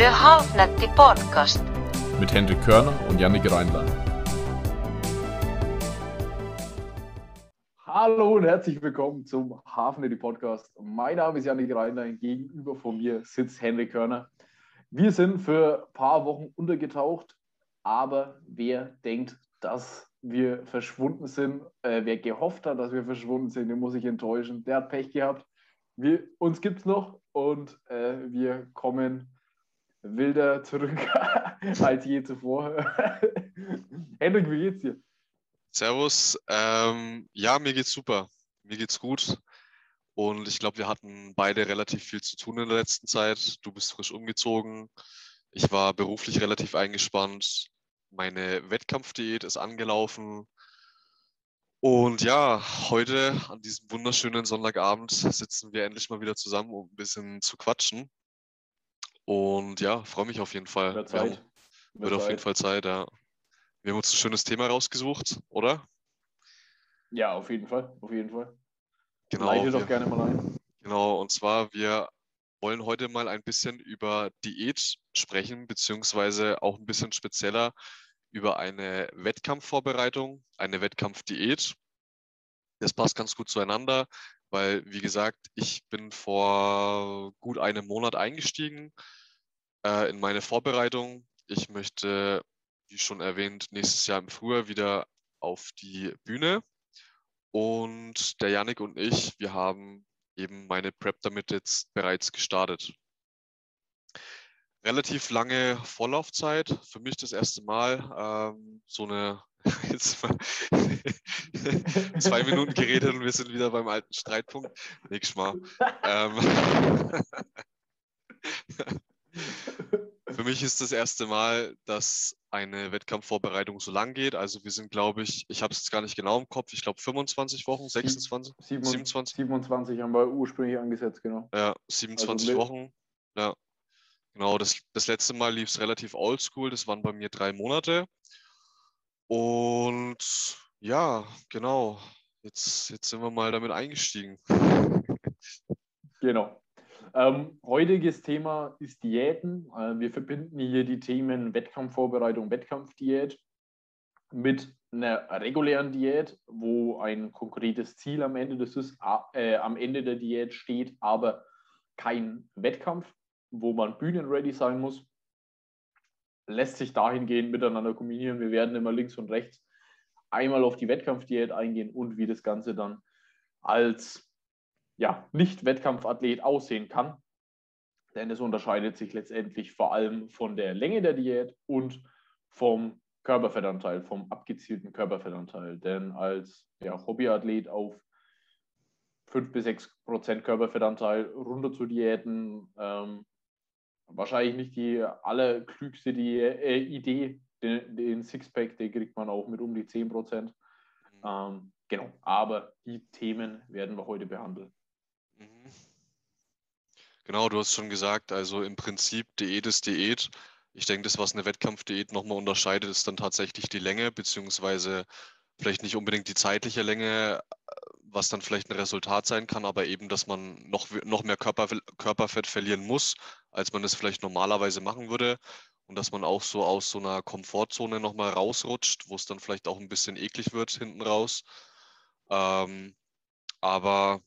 Der Halfnetti Podcast. Mit Hendrik Körner und Yannick Reinlein. Hallo und herzlich willkommen zum Hafnetti Podcast. Mein Name ist Yannick Reinlein. Gegenüber von mir sitzt Henrik Körner. Wir sind für ein paar Wochen untergetaucht, aber wer denkt, dass wir verschwunden sind, äh, wer gehofft hat, dass wir verschwunden sind, den muss ich enttäuschen. Der hat Pech gehabt. Wir, uns gibt es noch und äh, wir kommen wilder zurück als je zuvor. Hendrik, wie geht's dir? Servus. Ähm, ja, mir geht's super. Mir geht's gut. Und ich glaube, wir hatten beide relativ viel zu tun in der letzten Zeit. Du bist frisch umgezogen. Ich war beruflich relativ eingespannt. Meine Wettkampfdiät ist angelaufen. Und ja, heute an diesem wunderschönen Sonntagabend sitzen wir endlich mal wieder zusammen, um ein bisschen zu quatschen. Und ja, freue mich auf jeden Fall. Wird Wir haben- Zeit. Wird auf jeden Fall Zeit, ja. Wir haben uns ein schönes Thema rausgesucht, oder? Ja, auf jeden Fall. Auf jeden Fall. Genau. Leite doch gerne mal ein. Genau, und zwar, wir wollen heute mal ein bisschen über Diät sprechen, beziehungsweise auch ein bisschen spezieller über eine Wettkampfvorbereitung, eine Wettkampfdiät. Das passt ganz gut zueinander, weil, wie gesagt, ich bin vor gut einem Monat eingestiegen äh, in meine Vorbereitung. Ich möchte, wie schon erwähnt, nächstes Jahr im Frühjahr wieder auf die Bühne. Und der Yannick und ich, wir haben eben meine Prep damit jetzt bereits gestartet. Relativ lange Vorlaufzeit, für mich das erste Mal ähm, so eine, jetzt mal zwei Minuten geredet und wir sind wieder beim alten Streitpunkt. Nächstes Mal. Ähm, für mich ist das erste Mal, dass eine Wettkampfvorbereitung so lang geht. Also wir sind, glaube ich, ich habe es jetzt gar nicht genau im Kopf, ich glaube 25 Wochen, 26, 27, 27? 27 haben wir ursprünglich angesetzt, genau. Ja, 27 mit- Wochen. Ja, genau. Das, das letzte Mal lief es relativ oldschool. Das waren bei mir drei Monate. Und ja, genau. Jetzt, jetzt sind wir mal damit eingestiegen. Genau. Ähm, heutiges Thema ist Diäten. Äh, wir verbinden hier die Themen Wettkampfvorbereitung, Wettkampfdiät mit einer regulären Diät, wo ein konkretes Ziel am Ende des äh, am Ende der Diät steht, aber kein Wettkampf, wo man bühnenready sein muss. Lässt sich dahingehend miteinander kombinieren. Wir werden immer links und rechts einmal auf die Wettkampfdiät eingehen und wie das Ganze dann als ja, Nicht-Wettkampfathlet aussehen kann. Denn es unterscheidet sich letztendlich vor allem von der Länge der Diät und vom Körperfettanteil, vom abgezielten Körperfettanteil. Denn als ja, Hobbyathlet auf 5 bis 6 Prozent Körperfettanteil runter zu diäten, ähm, wahrscheinlich nicht die allerklügste die, äh, Idee. Den, den Sixpack, den kriegt man auch mit um die 10 Prozent. Ähm, genau, aber die Themen werden wir heute behandeln. Mhm. Genau, du hast schon gesagt, also im Prinzip Diät ist Diät. Ich denke, das, was eine Wettkampfdiät nochmal unterscheidet, ist dann tatsächlich die Länge, beziehungsweise vielleicht nicht unbedingt die zeitliche Länge, was dann vielleicht ein Resultat sein kann, aber eben, dass man noch, noch mehr Körper, Körperfett verlieren muss, als man es vielleicht normalerweise machen würde. Und dass man auch so aus so einer Komfortzone nochmal rausrutscht, wo es dann vielleicht auch ein bisschen eklig wird hinten raus. Ähm, aber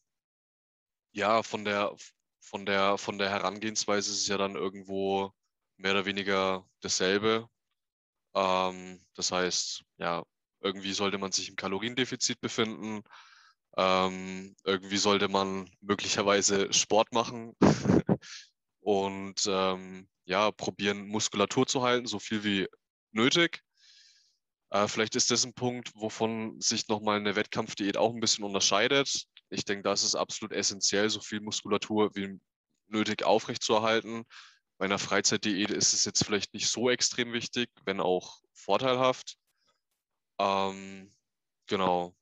ja, von der, von der, von der Herangehensweise ist es ja dann irgendwo mehr oder weniger dasselbe. Ähm, das heißt, ja, irgendwie sollte man sich im Kaloriendefizit befinden. Ähm, irgendwie sollte man möglicherweise Sport machen und ähm, ja, probieren, Muskulatur zu halten, so viel wie nötig. Äh, vielleicht ist das ein Punkt, wovon sich nochmal eine Wettkampfdiät auch ein bisschen unterscheidet. Ich denke, das ist absolut essentiell, so viel Muskulatur wie nötig aufrechtzuerhalten. Bei einer Freizeitdiät ist es jetzt vielleicht nicht so extrem wichtig, wenn auch vorteilhaft. Ähm, genau.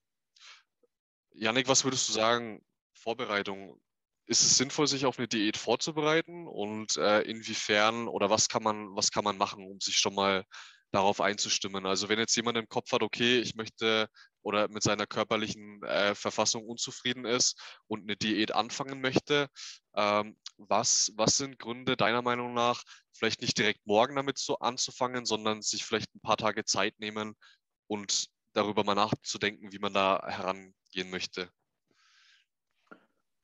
Janik, was würdest du sagen, Vorbereitung? Ist es sinnvoll, sich auf eine Diät vorzubereiten? Und äh, inwiefern oder was kann man, was kann man machen, um sich schon mal darauf einzustimmen? Also wenn jetzt jemand im Kopf hat, okay, ich möchte oder mit seiner körperlichen äh, Verfassung unzufrieden ist und eine Diät anfangen möchte, ähm, was, was sind Gründe deiner Meinung nach, vielleicht nicht direkt morgen damit so anzufangen, sondern sich vielleicht ein paar Tage Zeit nehmen und darüber mal nachzudenken, wie man da herangehen möchte?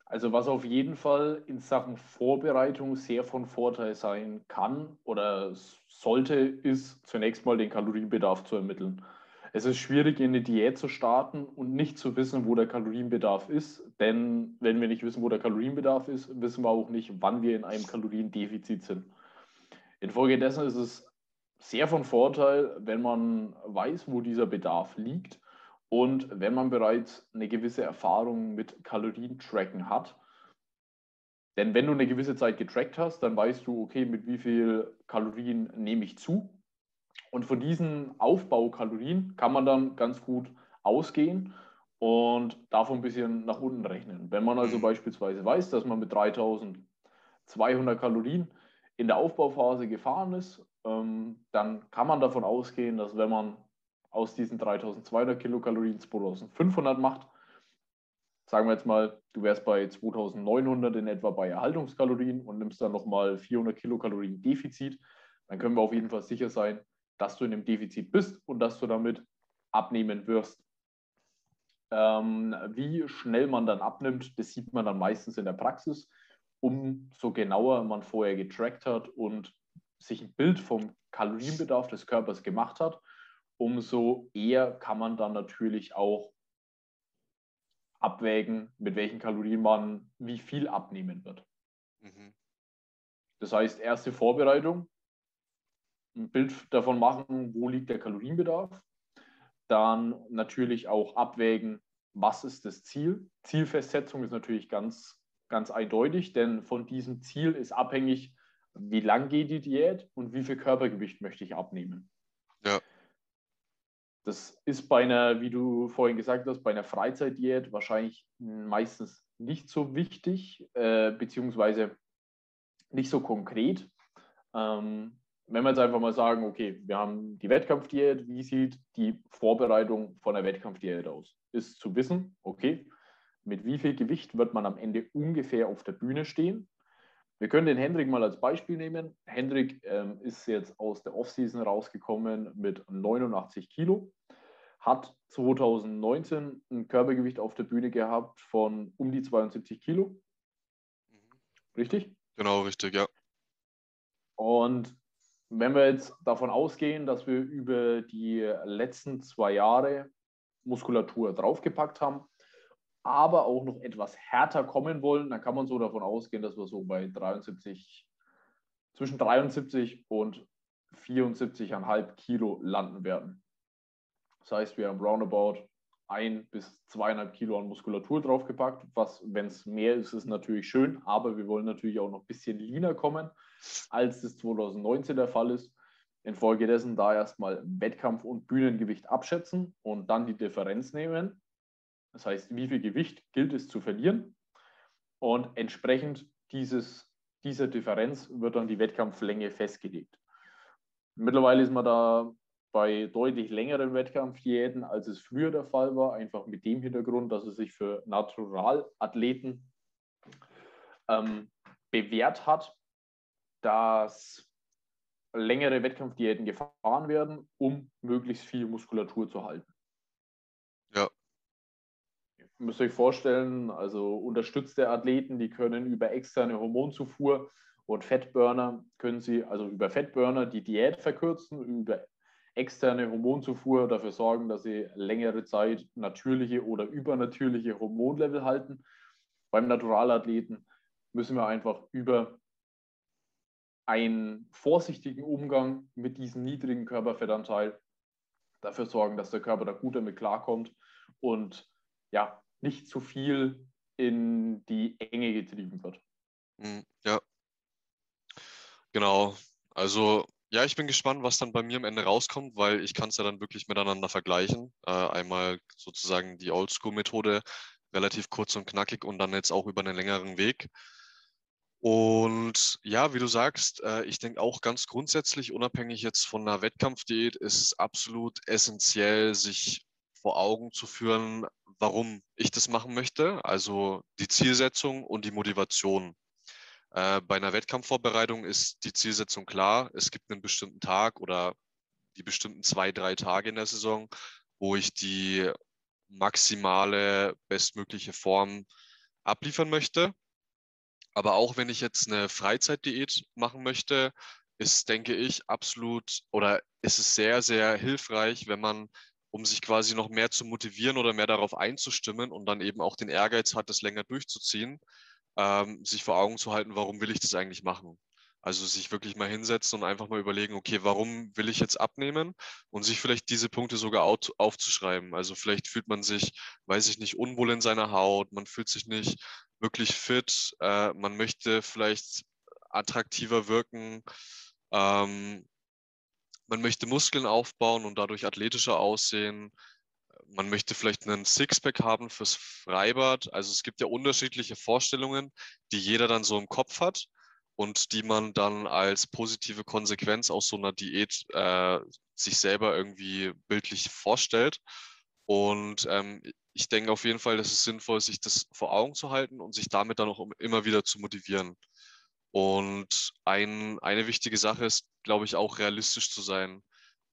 Also was auf jeden Fall in Sachen Vorbereitung sehr von Vorteil sein kann oder sollte, ist zunächst mal den Kalorienbedarf zu ermitteln. Es ist schwierig, in eine Diät zu starten und nicht zu wissen, wo der Kalorienbedarf ist. Denn wenn wir nicht wissen, wo der Kalorienbedarf ist, wissen wir auch nicht, wann wir in einem Kaloriendefizit sind. Infolgedessen ist es sehr von Vorteil, wenn man weiß, wo dieser Bedarf liegt und wenn man bereits eine gewisse Erfahrung mit Kalorientracken hat, denn wenn du eine gewisse Zeit getrackt hast, dann weißt du, okay, mit wie viel Kalorien nehme ich zu. Und von diesen Aufbaukalorien kann man dann ganz gut ausgehen und davon ein bisschen nach unten rechnen. Wenn man also mhm. beispielsweise weiß, dass man mit 3200 Kalorien in der Aufbauphase gefahren ist, ähm, dann kann man davon ausgehen, dass wenn man aus diesen 3200 Kilokalorien 2500 macht. Sagen wir jetzt mal, du wärst bei 2900 in etwa bei Erhaltungskalorien und nimmst dann nochmal 400 Kilokalorien Defizit. Dann können wir auf jeden Fall sicher sein, dass du in dem Defizit bist und dass du damit abnehmen wirst. Ähm, wie schnell man dann abnimmt, das sieht man dann meistens in der Praxis. Umso genauer man vorher getrackt hat und sich ein Bild vom Kalorienbedarf des Körpers gemacht hat, umso eher kann man dann natürlich auch abwägen, mit welchen Kalorien man wie viel abnehmen wird. Mhm. Das heißt, erste Vorbereitung, ein Bild davon machen, wo liegt der Kalorienbedarf. Dann natürlich auch abwägen, was ist das Ziel. Zielfestsetzung ist natürlich ganz, ganz eindeutig, denn von diesem Ziel ist abhängig, wie lang geht die Diät und wie viel Körpergewicht möchte ich abnehmen. Das ist bei einer, wie du vorhin gesagt hast, bei einer Freizeitdiät wahrscheinlich meistens nicht so wichtig, äh, beziehungsweise nicht so konkret. Ähm, wenn wir jetzt einfach mal sagen, okay, wir haben die Wettkampfdiät, wie sieht die Vorbereitung von der Wettkampfdiät aus? Ist zu wissen, okay, mit wie viel Gewicht wird man am Ende ungefähr auf der Bühne stehen? Wir können den Hendrik mal als Beispiel nehmen. Hendrik ähm, ist jetzt aus der Offseason rausgekommen mit 89 Kilo, hat 2019 ein Körpergewicht auf der Bühne gehabt von um die 72 Kilo. Richtig? Genau, richtig, ja. Und wenn wir jetzt davon ausgehen, dass wir über die letzten zwei Jahre Muskulatur draufgepackt haben, aber auch noch etwas härter kommen wollen, dann kann man so davon ausgehen, dass wir so bei 73, zwischen 73 und 74,5 Kilo landen werden. Das heißt, wir haben roundabout ein bis zweieinhalb Kilo an Muskulatur draufgepackt. Was, wenn es mehr ist, ist natürlich schön, aber wir wollen natürlich auch noch ein bisschen leaner kommen, als das 2019 der Fall ist. Infolgedessen da erstmal Wettkampf- und Bühnengewicht abschätzen und dann die Differenz nehmen das heißt, wie viel Gewicht gilt es zu verlieren? Und entsprechend dieses, dieser Differenz wird dann die Wettkampflänge festgelegt. Mittlerweile ist man da bei deutlich längeren Wettkampfdiäten, als es früher der Fall war, einfach mit dem Hintergrund, dass es sich für Naturalathleten ähm, bewährt hat, dass längere Wettkampfdiäten gefahren werden, um möglichst viel Muskulatur zu halten. Müsst ihr euch vorstellen, also unterstützte Athleten, die können über externe Hormonzufuhr und Fettburner können sie, also über Fettburner die Diät verkürzen, über externe Hormonzufuhr dafür sorgen, dass sie längere Zeit natürliche oder übernatürliche Hormonlevel halten. Beim Naturalathleten müssen wir einfach über einen vorsichtigen Umgang mit diesem niedrigen Körperfettanteil dafür sorgen, dass der Körper da gut damit klarkommt und ja, nicht zu viel in die Enge getrieben wird. Hm, ja, genau. Also ja, ich bin gespannt, was dann bei mir am Ende rauskommt, weil ich kann es ja dann wirklich miteinander vergleichen. Äh, einmal sozusagen die Oldschool-Methode, relativ kurz und knackig und dann jetzt auch über einen längeren Weg. Und ja, wie du sagst, äh, ich denke auch ganz grundsätzlich, unabhängig jetzt von einer Wettkampfdiät, ist es absolut essentiell, sich vor Augen zu führen, warum ich das machen möchte, also die Zielsetzung und die Motivation. Äh, bei einer Wettkampfvorbereitung ist die Zielsetzung klar. Es gibt einen bestimmten Tag oder die bestimmten zwei, drei Tage in der Saison, wo ich die maximale, bestmögliche Form abliefern möchte. Aber auch wenn ich jetzt eine Freizeitdiät machen möchte, ist, denke ich, absolut oder ist es sehr, sehr hilfreich, wenn man, um sich quasi noch mehr zu motivieren oder mehr darauf einzustimmen und dann eben auch den Ehrgeiz hat, das länger durchzuziehen, ähm, sich vor Augen zu halten, warum will ich das eigentlich machen? Also sich wirklich mal hinsetzen und einfach mal überlegen, okay, warum will ich jetzt abnehmen und sich vielleicht diese Punkte sogar aufzuschreiben. Also vielleicht fühlt man sich, weiß ich nicht, unwohl in seiner Haut, man fühlt sich nicht wirklich fit, äh, man möchte vielleicht attraktiver wirken, ähm, man möchte Muskeln aufbauen und dadurch athletischer aussehen. Man möchte vielleicht einen Sixpack haben fürs Freibad. Also es gibt ja unterschiedliche Vorstellungen, die jeder dann so im Kopf hat und die man dann als positive Konsequenz aus so einer Diät äh, sich selber irgendwie bildlich vorstellt. Und ähm, ich denke auf jeden Fall, dass es sinnvoll ist, sich das vor Augen zu halten und sich damit dann auch immer wieder zu motivieren. Und ein, eine wichtige Sache ist, glaube ich, auch realistisch zu sein.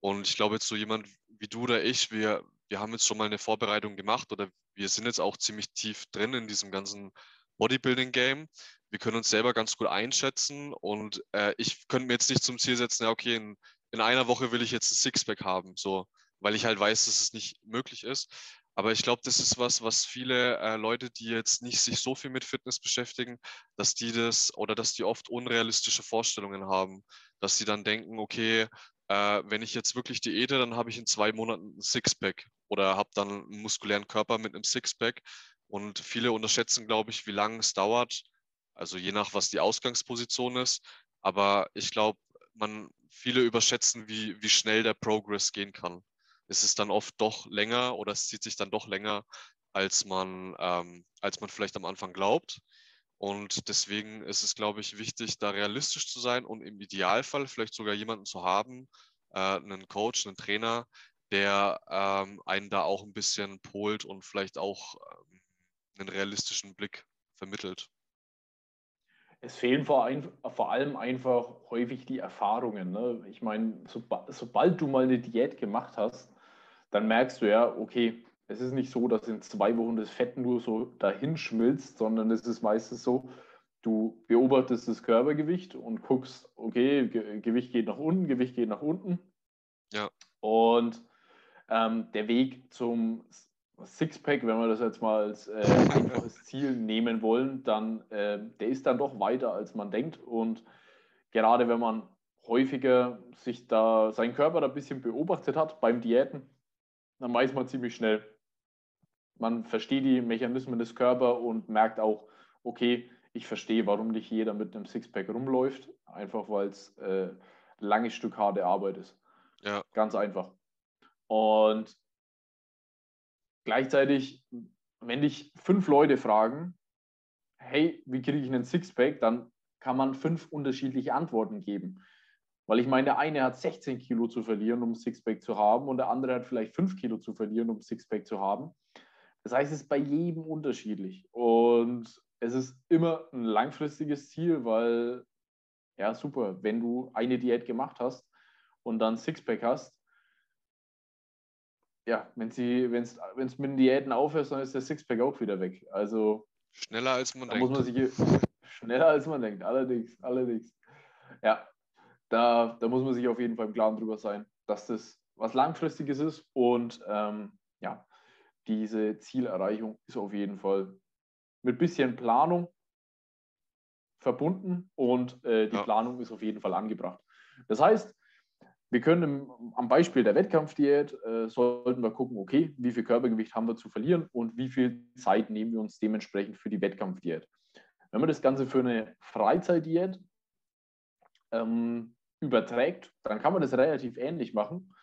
Und ich glaube, jetzt so jemand wie du oder ich, wir, wir haben jetzt schon mal eine Vorbereitung gemacht oder wir sind jetzt auch ziemlich tief drin in diesem ganzen Bodybuilding-Game wir können uns selber ganz gut einschätzen und äh, ich könnte mir jetzt nicht zum Ziel setzen, ja, okay, in, in einer Woche will ich jetzt ein Sixpack haben, so, weil ich halt weiß, dass es nicht möglich ist. Aber ich glaube, das ist was, was viele äh, Leute, die jetzt nicht sich so viel mit Fitness beschäftigen, dass die das oder dass die oft unrealistische Vorstellungen haben, dass sie dann denken, okay, äh, wenn ich jetzt wirklich diete, dann habe ich in zwei Monaten ein Sixpack oder habe dann einen muskulären Körper mit einem Sixpack. Und viele unterschätzen, glaube ich, wie lange es dauert, also je nach, was die Ausgangsposition ist. Aber ich glaube, man, viele überschätzen, wie, wie schnell der Progress gehen kann. Es ist dann oft doch länger oder es zieht sich dann doch länger, als man, ähm, als man vielleicht am Anfang glaubt. Und deswegen ist es, glaube ich, wichtig, da realistisch zu sein und im Idealfall vielleicht sogar jemanden zu haben, äh, einen Coach, einen Trainer, der ähm, einen da auch ein bisschen polt und vielleicht auch ähm, einen realistischen Blick vermittelt es fehlen vor, ein, vor, allem einfach häufig die Erfahrungen. Ne? Ich meine, so, sobald du mal eine Diät gemacht hast, dann merkst du ja, okay, es ist nicht so, dass in zwei Wochen das Fett nur so dahin schmilzt, sondern es ist meistens so, du beobachtest das Körpergewicht und guckst, okay, Ge Gewicht geht nach unten, Gewicht geht nach unten. Ja. Und ähm, der Weg zum Sixpack, wenn wir das jetzt mal als äh, einfaches Ziel nehmen wollen, dann äh, der ist dann doch weiter, als man denkt. Und gerade wenn man häufiger sich da seinen Körper da ein bisschen beobachtet hat beim Diäten, dann weiß man ziemlich schnell, man versteht die Mechanismen des Körpers und merkt auch, okay, ich verstehe, warum nicht jeder mit einem Sixpack rumläuft, einfach weil es äh, langes Stück harte Arbeit ist. Ja. Ganz einfach. Und Gleichzeitig, wenn dich fünf Leute fragen, hey, wie kriege ich einen Sixpack, dann kann man fünf unterschiedliche Antworten geben. Weil ich meine, der eine hat 16 Kilo zu verlieren, um Sixpack zu haben, und der andere hat vielleicht 5 Kilo zu verlieren, um Sixpack zu haben. Das heißt, es ist bei jedem unterschiedlich. Und es ist immer ein langfristiges Ziel, weil, ja, super, wenn du eine Diät gemacht hast und dann Sixpack hast, ja, wenn sie, wenn es mit den Diäten aufhört, dann ist der Sixpack auch wieder weg. Also schneller als man denkt. Muss man sich, schneller als man denkt, allerdings, allerdings. Ja, da, da muss man sich auf jeden Fall im Klaren drüber sein, dass das was Langfristiges ist und ähm, ja, diese Zielerreichung ist auf jeden Fall mit bisschen Planung verbunden und äh, die ja. Planung ist auf jeden Fall angebracht. Das heißt, wir können am Beispiel der Wettkampfdiät äh, sollten wir gucken, okay, wie viel Körpergewicht haben wir zu verlieren und wie viel Zeit nehmen wir uns dementsprechend für die Wettkampfdiät. Wenn man das Ganze für eine Freizeitdiät ähm, überträgt, dann kann man das relativ ähnlich machen.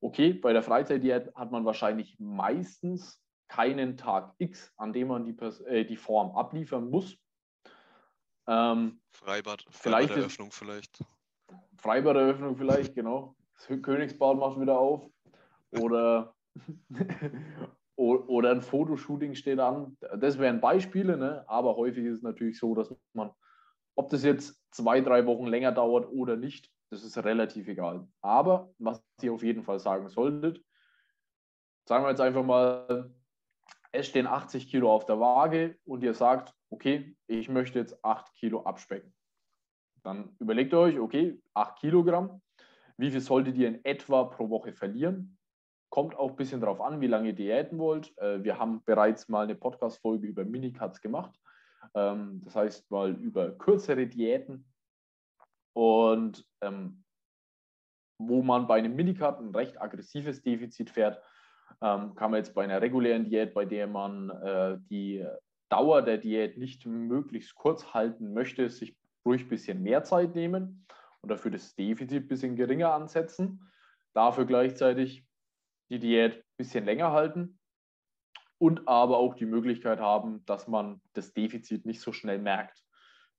Okay, bei der Freizeitdiät hat man wahrscheinlich meistens keinen Tag X, an dem man die, äh, die Form abliefern muss. Ähm, Freibad, Freibad-Eröffnung vielleicht. Freibad-Eröffnung vielleicht, genau. Das Königsbad macht wieder auf. Oder, oder ein Fotoshooting steht an. Das wären Beispiele, ne? aber häufig ist es natürlich so, dass man Ob das jetzt zwei, drei Wochen länger dauert oder nicht, das ist relativ egal. Aber was ihr auf jeden Fall sagen solltet, sagen wir jetzt einfach mal, es stehen 80 Kilo auf der Waage und ihr sagt, okay, ich möchte jetzt 8 Kilo abspecken. Dann überlegt euch, okay, 8 Kilogramm, wie viel solltet ihr in etwa pro Woche verlieren? Kommt auch ein bisschen darauf an, wie lange ihr diäten wollt. Äh, wir haben bereits mal eine Podcast-Folge über Minicuts gemacht. Ähm, das heißt mal über kürzere Diäten. Und ähm, wo man bei einem Minicut ein recht aggressives Defizit fährt, ähm, kann man jetzt bei einer regulären Diät, bei der man äh, die Dauer der Diät nicht möglichst kurz halten möchte, sich ruhig ein bisschen mehr Zeit nehmen und dafür das Defizit ein bisschen geringer ansetzen. Dafür gleichzeitig die Diät ein bisschen länger halten und aber auch die Möglichkeit haben, dass man das Defizit nicht so schnell merkt.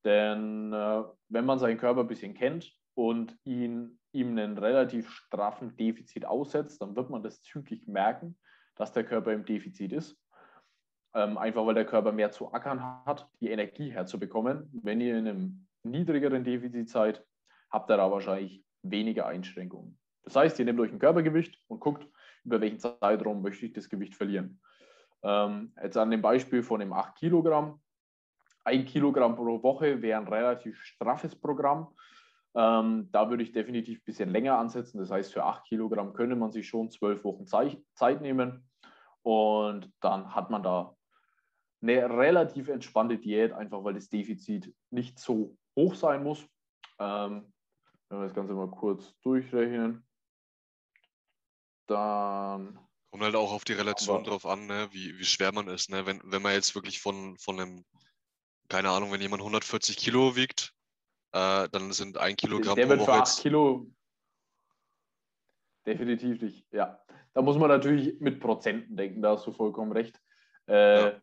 Denn äh, wenn man seinen Körper ein bisschen kennt und ihn, ihm einen relativ straffen Defizit aussetzt, dann wird man das zügig merken, dass der Körper im Defizit ist. Ähm, einfach weil der Körper mehr zu ackern hat, die Energie herzubekommen. Wenn ihr in einem niedrigeren Defizit seid, habt ihr da wahrscheinlich weniger Einschränkungen. Das heißt, ihr nehmt euch ein Körpergewicht und guckt, über welchen Zeitraum möchte ich das Gewicht verlieren. Ähm, jetzt an dem Beispiel von dem 8 Kilogramm. Ein Kilogramm pro Woche wäre ein relativ straffes Programm. Ähm, da würde ich definitiv ein bisschen länger ansetzen. Das heißt, für 8 Kilogramm könnte man sich schon zwölf Wochen Zeit nehmen. Und dann hat man da eine relativ entspannte Diät, einfach weil das Defizit nicht so hoch sein muss. Ähm, wenn wir das Ganze mal kurz durchrechnen, dann. Kommt halt auch auf die Relation drauf an, ne? wie, wie schwer man ist. Ne? Wenn, wenn man jetzt wirklich von, von einem, keine Ahnung, wenn jemand 140 Kilo wiegt, äh, dann sind ein Kilogramm der pro Woche für 8 Kilo definitiv nicht, ja. Da muss man natürlich mit Prozenten denken, da hast du vollkommen recht. Äh, ja.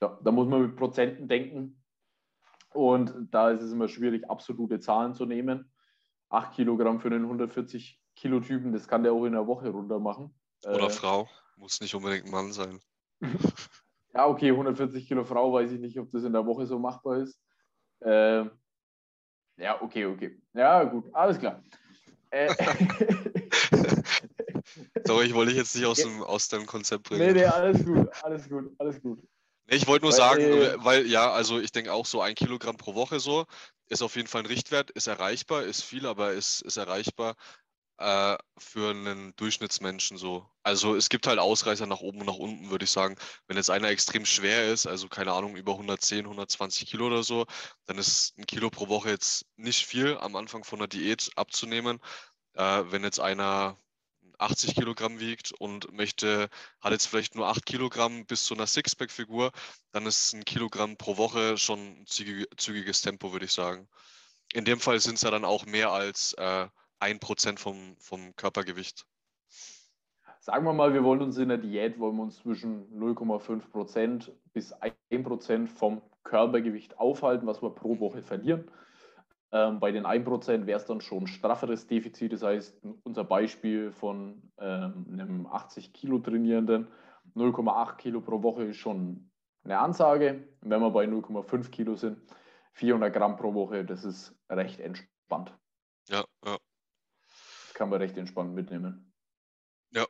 ja. da muss man mit Prozenten denken. Und da ist es immer schwierig, absolute Zahlen zu nehmen. 8 Kilogramm für einen 140 Kilo Typen, das kann der auch in der Woche runter machen. Oder äh, Frau, muss nicht unbedingt ein Mann sein. ja, okay, 140 Kilo Frau, weiß ich nicht, ob das in der Woche so machbar ist. Äh, ja, okay, okay. Ja, gut, alles klar. Äh, Sorry, ich wollte dich jetzt nicht aus dem, aus dem Konzept bringen. Nee, nee, alles gut, alles gut, alles gut. Nee, ich wollte nur weil, sagen, äh, weil ja, also ich denke auch so ein Kilogramm pro Woche so ist auf jeden Fall ein Richtwert, ist erreichbar, ist viel, aber ist, ist erreichbar äh, für einen Durchschnittsmenschen so. Also es gibt halt Ausreißer nach oben und nach unten, würde ich sagen. Wenn jetzt einer extrem schwer ist, also keine Ahnung, über 110, 120 Kilo oder so, dann ist ein Kilo pro Woche jetzt nicht viel am Anfang von der Diät abzunehmen. Äh, wenn jetzt einer 80 Kilogramm wiegt und möchte, hat jetzt vielleicht nur 8 Kilogramm bis zu einer Sixpack-Figur, dann ist ein Kilogramm pro Woche schon ein zügiges Tempo, würde ich sagen. In dem Fall sind es ja dann auch mehr als äh, 1% vom, vom Körpergewicht. Sagen wir mal, wir wollen uns in der Diät, wollen wir uns zwischen 0,5% bis 1% vom Körpergewicht aufhalten, was wir pro Woche verlieren. Ähm, bei den 1% wäre es dann schon ein strafferes Defizit. Das heißt, unser Beispiel von ähm, einem 80 Kilo Trainierenden, 0,8 Kilo pro Woche ist schon eine Ansage. Wenn wir bei 0,5 Kilo sind, 400 Gramm pro Woche, das ist recht entspannt. Kann man recht entspannt mitnehmen. Ja.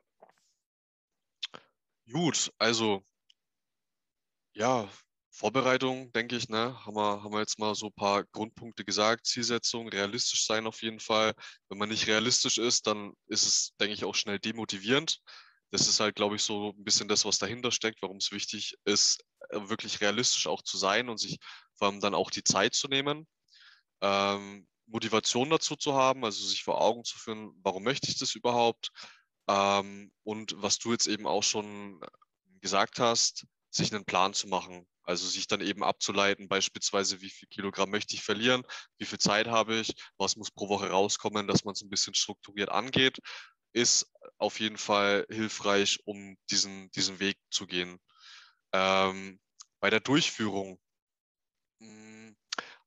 Gut, also ja, Vorbereitung, denke ich, ne, haben wir, haben wir jetzt mal so ein paar Grundpunkte gesagt. Zielsetzung, realistisch sein auf jeden Fall. Wenn man nicht realistisch ist, dann ist es, denke ich, auch schnell demotivierend. Das ist halt, glaube ich, so ein bisschen das, was dahinter steckt, warum es wichtig ist, äh, wirklich realistisch auch zu sein und sich vor allem dann auch die Zeit zu nehmen. Ähm, Motivation dazu zu haben, also sich vor Augen zu führen, warum möchte ich das überhaupt? Ähm, und was du jetzt eben auch schon gesagt hast, sich einen Plan zu machen. Also sich dann eben abzuleiten, beispielsweise, wie viel Kilogramm möchte ich verlieren, wie viel Zeit habe ich, was muss pro Woche rauskommen, dass man es ein bisschen strukturiert angeht, ist auf jeden Fall hilfreich, um diesen, diesen Weg zu gehen. Ähm, bei der Durchführung,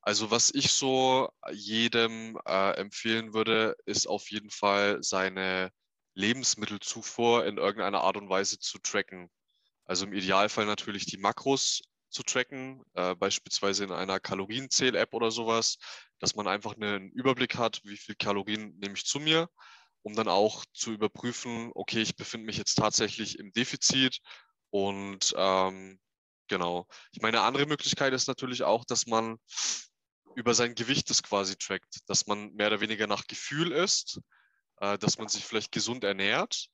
also was ich so jedem äh, empfehlen würde, ist auf jeden Fall seine Lebensmittelzufuhr in irgendeiner Art und Weise zu tracken. Also im Idealfall natürlich die Makros zu tracken, äh, beispielsweise in einer Kalorienzähl-App oder sowas, dass man einfach einen Überblick hat, wie viel Kalorien nehme ich zu mir, um dann auch zu überprüfen, okay, ich befinde mich jetzt tatsächlich im Defizit und ähm, genau. Ich meine, eine andere Möglichkeit ist natürlich auch, dass man über sein Gewicht das quasi trackt, dass man mehr oder weniger nach Gefühl ist, äh, dass man sich vielleicht gesund ernährt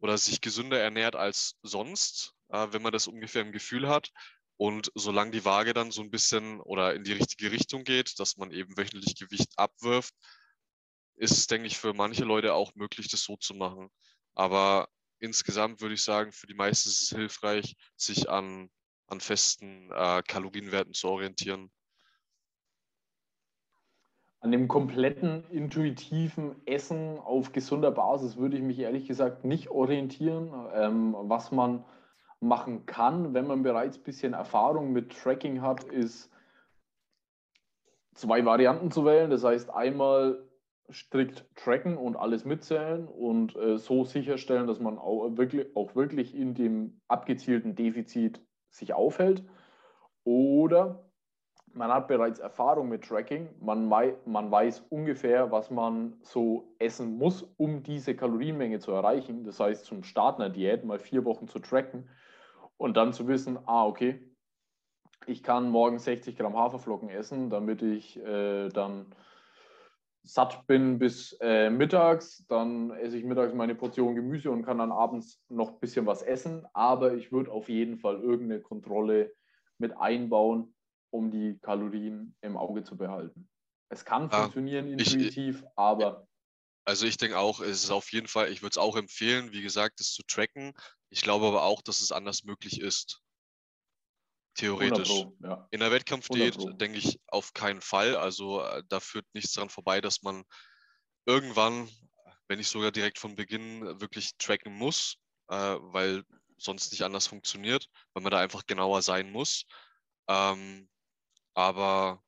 oder sich gesünder ernährt als sonst, äh, wenn man das ungefähr im Gefühl hat. Und solange die Waage dann so ein bisschen oder in die richtige Richtung geht, dass man eben wöchentlich Gewicht abwirft, ist es, denke ich, für manche Leute auch möglich, das so zu machen. Aber insgesamt würde ich sagen, für die meisten ist es hilfreich, sich an, an festen äh, Kalorienwerten zu orientieren an dem kompletten intuitiven Essen auf gesunder Basis würde ich mich ehrlich gesagt nicht orientieren. Ähm, was man machen kann, wenn man bereits ein bisschen Erfahrung mit Tracking hat, ist zwei Varianten zu wählen. Das heißt, einmal strikt tracken und alles mitzählen und äh, so sicherstellen, dass man auch wirklich, auch wirklich in dem abgezielten Defizit sich aufhält. Oder man hat bereits Erfahrung mit Tracking, man, man weiß ungefähr, was man so essen muss, um diese Kalorienmenge zu erreichen. Das heißt, zum Start einer Diät mal vier Wochen zu tracken und dann zu wissen, ah, okay, ich kann morgen 60 Gramm Haferflocken essen, damit ich äh, dann satt bin bis äh, mittags. Dann esse ich mittags meine Portion Gemüse und kann dann abends noch ein bisschen was essen. Aber ich würde auf jeden Fall irgendeine Kontrolle mit einbauen, um die Kalorien im Auge zu behalten. Es kann ja, funktionieren intuitiv, ich, aber. Also ich denke auch, es ist auf jeden Fall, ich würde es auch empfehlen, wie gesagt, das zu tracken. Ich glaube aber auch, dass es anders möglich ist. Theoretisch. Pro, ja. In der Wettkampfdiät denke ich auf keinen Fall. Also äh, da führt nichts daran vorbei, dass man irgendwann, wenn nicht sogar direkt von Beginn, wirklich tracken muss, äh, weil sonst nicht anders funktioniert, weil man da einfach genauer sein muss. Ähm, aber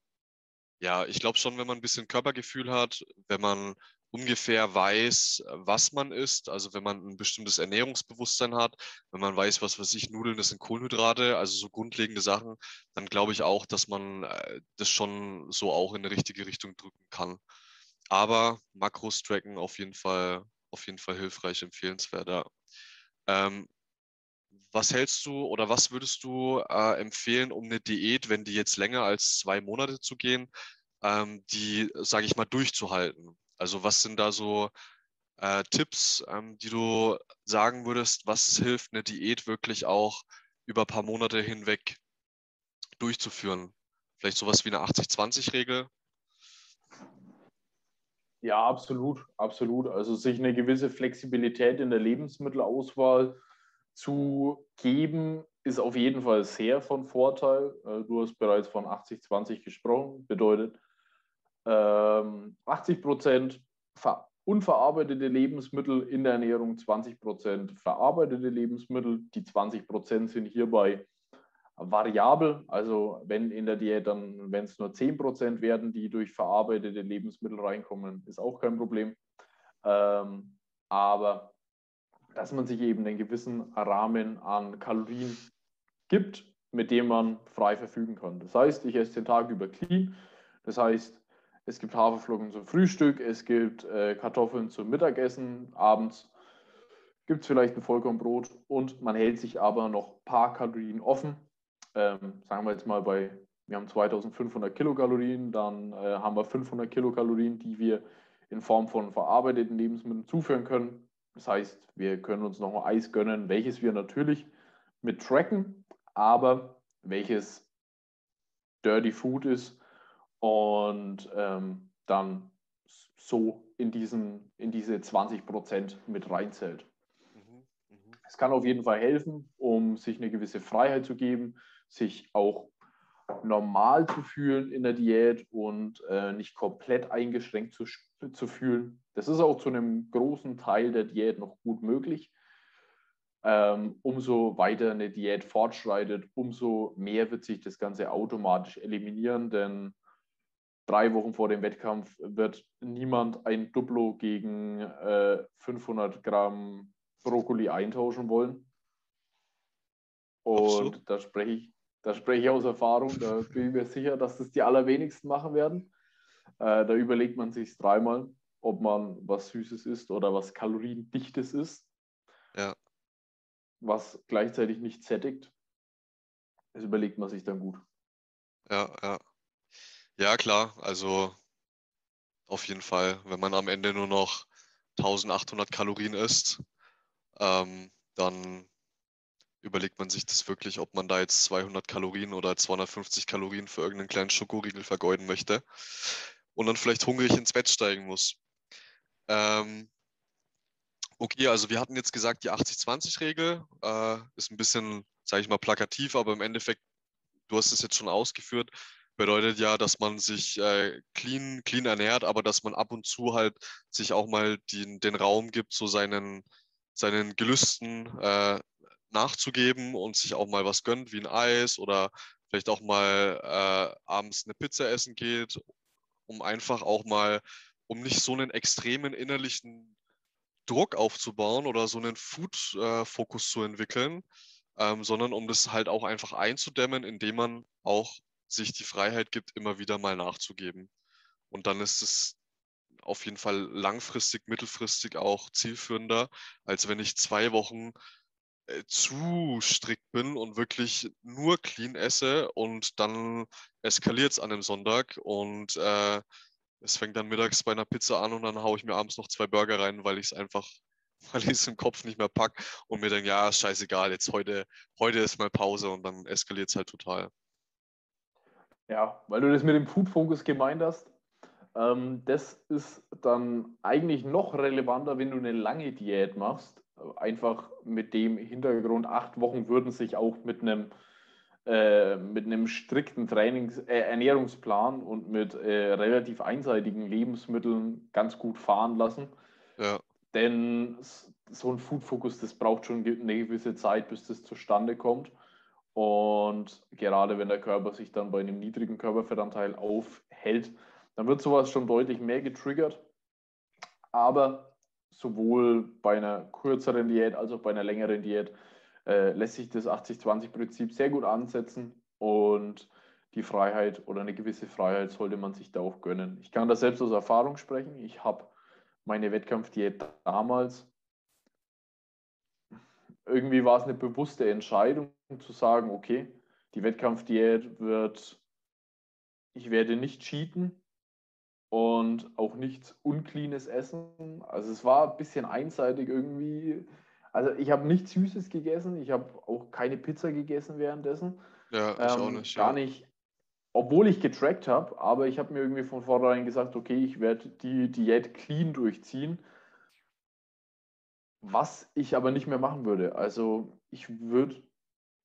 ja, ich glaube schon, wenn man ein bisschen Körpergefühl hat, wenn man ungefähr weiß, was man isst, also wenn man ein bestimmtes Ernährungsbewusstsein hat, wenn man weiß, was weiß ich, Nudeln, das sind Kohlenhydrate, also so grundlegende Sachen, dann glaube ich auch, dass man äh, das schon so auch in die richtige Richtung drücken kann. Aber Makros tracken auf jeden Fall, auf jeden Fall hilfreich, empfehlenswert. Ja. Ähm, was hältst du oder was würdest du äh, empfehlen, um eine Diät, wenn die jetzt länger als zwei Monate zu gehen, ähm, die, sage ich mal, durchzuhalten? Also was sind da so äh, Tipps, ähm, die du sagen würdest, was hilft, eine Diät wirklich auch über ein paar Monate hinweg durchzuführen? Vielleicht sowas wie eine 80-20-Regel? Ja, absolut, absolut. Also sich eine gewisse Flexibilität in der Lebensmittelauswahl zu geben, ist auf jeden Fall sehr von Vorteil. Äh, du hast bereits von 80-20 gesprochen, bedeutet 80 ähm, Prozent unverarbeitete Lebensmittel in der Ernährung, 20 Prozent verarbeitete Lebensmittel. Die 20 Prozent sind hierbei variabel. Also wenn in der Diät dann, wenn es nur 10 Prozent werden, die durch verarbeitete Lebensmittel reinkommen, ist auch kein Problem. Ähm, aber dass man sich eben einen gewissen Rahmen an Kalorien gibt, mit dem man frei verfügen kann. Das heißt, ich esse den Tag über clean. Das heißt, es gibt Haferflocken zum Frühstück, es gibt äh, Kartoffeln zum Mittagessen, abends gibt es vielleicht ein Vollkornbrot und man hält sich aber noch ein paar Kalorien offen. Ähm, sagen wir jetzt mal bei, wir haben 2500 Kilokalorien, dann äh, haben wir 500 Kilokalorien, die wir in Form von verarbeiteten Lebensmitteln zuführen können. Das heißt, wir können uns noch ein Eis gönnen, welches wir natürlich mit tracken, aber welches Dirty Food ist und ähm, dann so in, diesen, in diese 20% mit reinzählt. Mhm, mhm. Es kann auf jeden Fall helfen, um sich eine gewisse Freiheit zu geben, sich auch normal zu fühlen in der Diät und äh, nicht komplett eingeschränkt zu, zu fühlen. Das ist auch zu einem großen Teil der Diät noch gut möglich. Ähm, umso weiter eine Diät fortschreitet, umso mehr wird sich das Ganze automatisch eliminieren, denn drei Wochen vor dem Wettkampf wird niemand ein Duplo gegen äh, 500 Gramm Brokkoli eintauschen wollen. Und da spreche ich, Da spreche ich aus Erfahrung. Da bin ich mir sicher, dass das die allerwenigsten machen werden. Äh, da überlegt man sich dreimal, ob man was Süßes isst oder was Kaloriendichtes isst. Ja. Was gleichzeitig nicht sättigt. Das überlegt man sich dann gut. Ja, ja. Ja, klar. Also auf jeden Fall, wenn man am Ende nur noch 1800 Kalorien isst, ähm, dann überlegt man sich das wirklich, ob man da jetzt 200 Kalorien oder 250 Kalorien für irgendeinen kleinen Schokoriegel vergeuden möchte und dann vielleicht hungrig ins Bett steigen muss. Ähm, okay, also wir hatten jetzt gesagt, die 80-20-Regel äh, ist ein bisschen, sage ich mal, plakativ, aber im Endeffekt, du hast es jetzt schon ausgeführt, bedeutet ja, dass man sich äh, clean, clean ernährt, aber dass man ab und zu halt sich auch mal den, den Raum gibt, so seinen, seinen Gelüsten äh, nachzugeben und sich auch mal was gönnt, wie ein Eis oder vielleicht auch mal äh, abends eine Pizza essen geht, um einfach auch mal, um nicht so einen extremen innerlichen Druck aufzubauen oder so einen Food-Fokus äh, zu entwickeln, ähm, sondern um das halt auch einfach einzudämmen, indem man auch sich die Freiheit gibt, immer wieder mal nachzugeben. Und dann ist es auf jeden Fall langfristig, mittelfristig auch zielführender, als wenn ich zwei Wochen äh, zu strikt bin und wirklich nur clean esse und dann eskaliert es an einem Sonntag und äh, es fängt dann mittags bei einer Pizza an und dann haue ich mir abends noch zwei Burger rein, weil ich es einfach, weil ich es im Kopf nicht mehr packe und mir denke, ja, scheißegal, jetzt heute, heute ist mal Pause und dann eskaliert es halt total. Ja, weil du das mit dem Food Focus gemeint hast, ähm, das ist dann eigentlich noch relevanter, wenn du eine lange Diät machst. Einfach mit dem Hintergrund, acht Wochen würden sich auch mit einem, äh, mit einem strikten Trainings äh, Ernährungsplan und mit äh, relativ einseitigen Lebensmitteln ganz gut fahren lassen. Ja. Denn so ein Food Focus, das braucht schon eine gewisse Zeit, bis das zustande kommt. Und gerade wenn der Körper sich dann bei einem niedrigen Körperfettanteil aufhält, dann wird sowas schon deutlich mehr getriggert. Aber sowohl bei einer kürzeren Diät als auch bei einer längeren Diät äh, lässt sich das 80-20-Prinzip sehr gut ansetzen und die Freiheit oder eine gewisse Freiheit sollte man sich da auch gönnen. Ich kann das selbst aus Erfahrung sprechen. Ich habe meine Wettkampfdiät damals irgendwie war es eine bewusste Entscheidung zu sagen, okay, die Wettkampfdiät wird, ich werde nicht cheaten und auch nichts Uncleanes essen. Also es war ein bisschen einseitig irgendwie. Also ich habe nichts Süßes gegessen, ich habe auch keine Pizza gegessen währenddessen. Ja, ich ähm, auch nicht. Gar ja. nicht, obwohl ich getrackt habe, aber ich habe mir irgendwie von vornherein gesagt, okay, ich werde die Diät clean durchziehen was ich aber nicht mehr machen würde. Also ich würde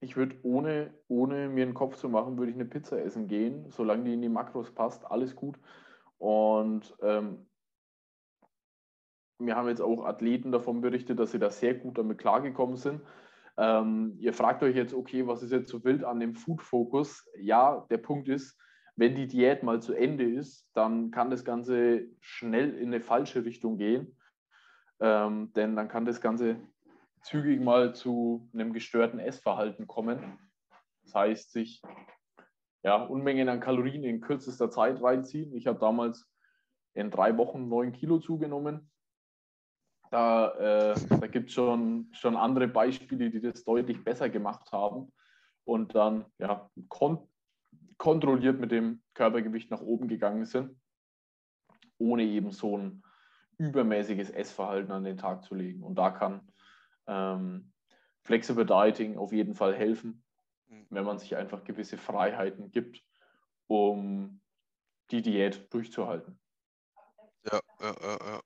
ich würde ohne, ohne mir einen Kopf zu machen, würde ich eine Pizza essen gehen, solange die in die Makros passt, alles gut. Und ähm, mir haben jetzt auch Athleten davon berichtet, dass sie da sehr gut damit klargekommen sind. Ähm, ihr fragt euch jetzt, okay, was ist jetzt so wild an dem Food-Fokus? Ja, der Punkt ist, wenn die Diät mal zu Ende ist, dann kann das Ganze schnell in eine falsche Richtung gehen ähm, denn dann kann das Ganze zügig mal zu einem gestörten Essverhalten kommen. Das heißt, sich ja, Unmengen an Kalorien in kürzester Zeit reinziehen. Ich habe damals in drei Wochen neun Kilo zugenommen. Da, äh, da gibt es schon, schon andere Beispiele, die das deutlich besser gemacht haben und dann ja, kon kontrolliert mit dem Körpergewicht nach oben gegangen sind, ohne eben so ein übermäßiges Essverhalten an den Tag zu legen. Und da kann ähm, Flexible Dieting auf jeden Fall helfen. Wenn man sich einfach gewisse Freiheiten gibt, um die Diät durchzuhalten. Ja, ja, ja, ja.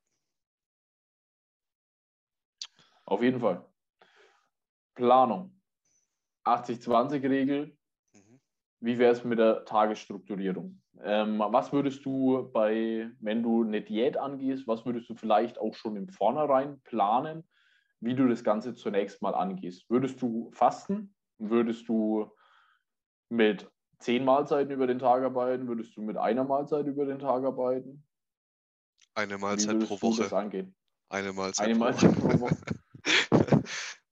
Auf jeden Fall. Planung. 80-20-Regel. Mhm. Wie wäre es mit der Tagesstrukturierung? Ähm, was würdest du bei, wenn du eine Diät angehst, was würdest du vielleicht auch schon im Vornherein planen, wie du das Ganze zunächst mal angehst? Würdest du fasten? Würdest du mit zehn Mahlzeiten über den Tag arbeiten? Würdest du mit einer Mahlzeit über den Tag arbeiten? Eine Mahlzeit pro Woche. Das angehen? Eine Mahlzeit, Eine Mahlzeit pro Woche.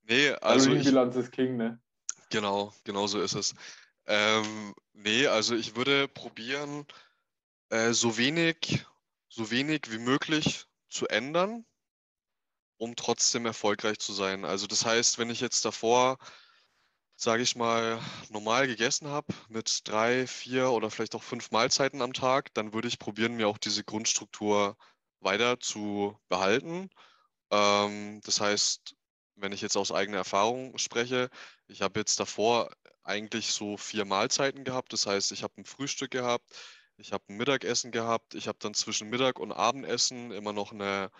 nee, also. Kalorienbilanz ist King, ne? Genau, genau so ist es. Ähm, nee, also ich würde probieren, äh, so wenig, so wenig wie möglich zu ändern, um trotzdem erfolgreich zu sein. Also das heißt, wenn ich jetzt davor, sage ich mal, normal gegessen habe mit drei, vier oder vielleicht auch fünf Mahlzeiten am Tag, dann würde ich probieren, mir auch diese Grundstruktur weiter zu behalten. Ähm, das heißt, wenn ich jetzt aus eigener Erfahrung spreche, ich habe jetzt davor eigentlich so vier Mahlzeiten gehabt. Das heißt, ich habe ein Frühstück gehabt, ich habe ein Mittagessen gehabt, ich habe dann zwischen Mittag und Abendessen immer noch eine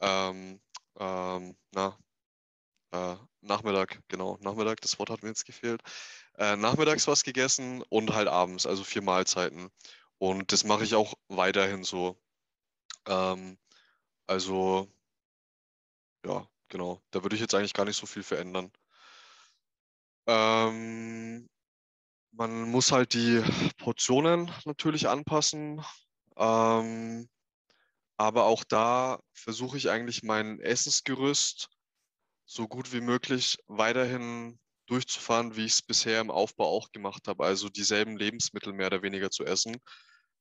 ähm, ähm, na, äh, Nachmittag, genau, Nachmittag, das Wort hat mir jetzt gefehlt. Äh, nachmittags was gegessen und halt abends, also vier Mahlzeiten. Und das mache ich auch weiterhin so. Ähm, also, ja, genau. Da würde ich jetzt eigentlich gar nicht so viel verändern. Ähm, man muss halt die Portionen natürlich anpassen. Ähm, aber auch da versuche ich eigentlich mein Essensgerüst so gut wie möglich weiterhin durchzufahren, wie ich es bisher im Aufbau auch gemacht habe. Also dieselben Lebensmittel mehr oder weniger zu essen.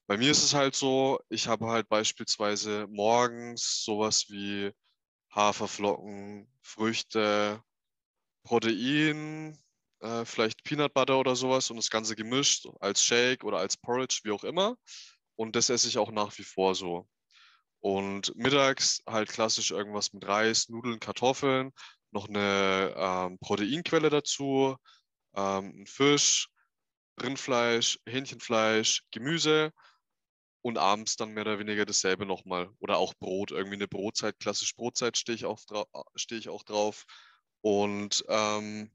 Bei mir ist es halt so, ich habe halt beispielsweise morgens sowas wie Haferflocken, Früchte, Protein, äh, vielleicht Peanut Butter oder sowas und das Ganze gemischt als Shake oder als Porridge, wie auch immer. Und das esse ich auch nach wie vor so. Und mittags halt klassisch irgendwas mit Reis, Nudeln, Kartoffeln, noch eine ähm, Proteinquelle dazu, ähm, ein Fisch, Rindfleisch, Hähnchenfleisch, Gemüse und abends dann mehr oder weniger dasselbe nochmal. Oder auch Brot, irgendwie eine Brotzeit, klassisch Brotzeit stehe ich, steh ich auch drauf. Und ähm,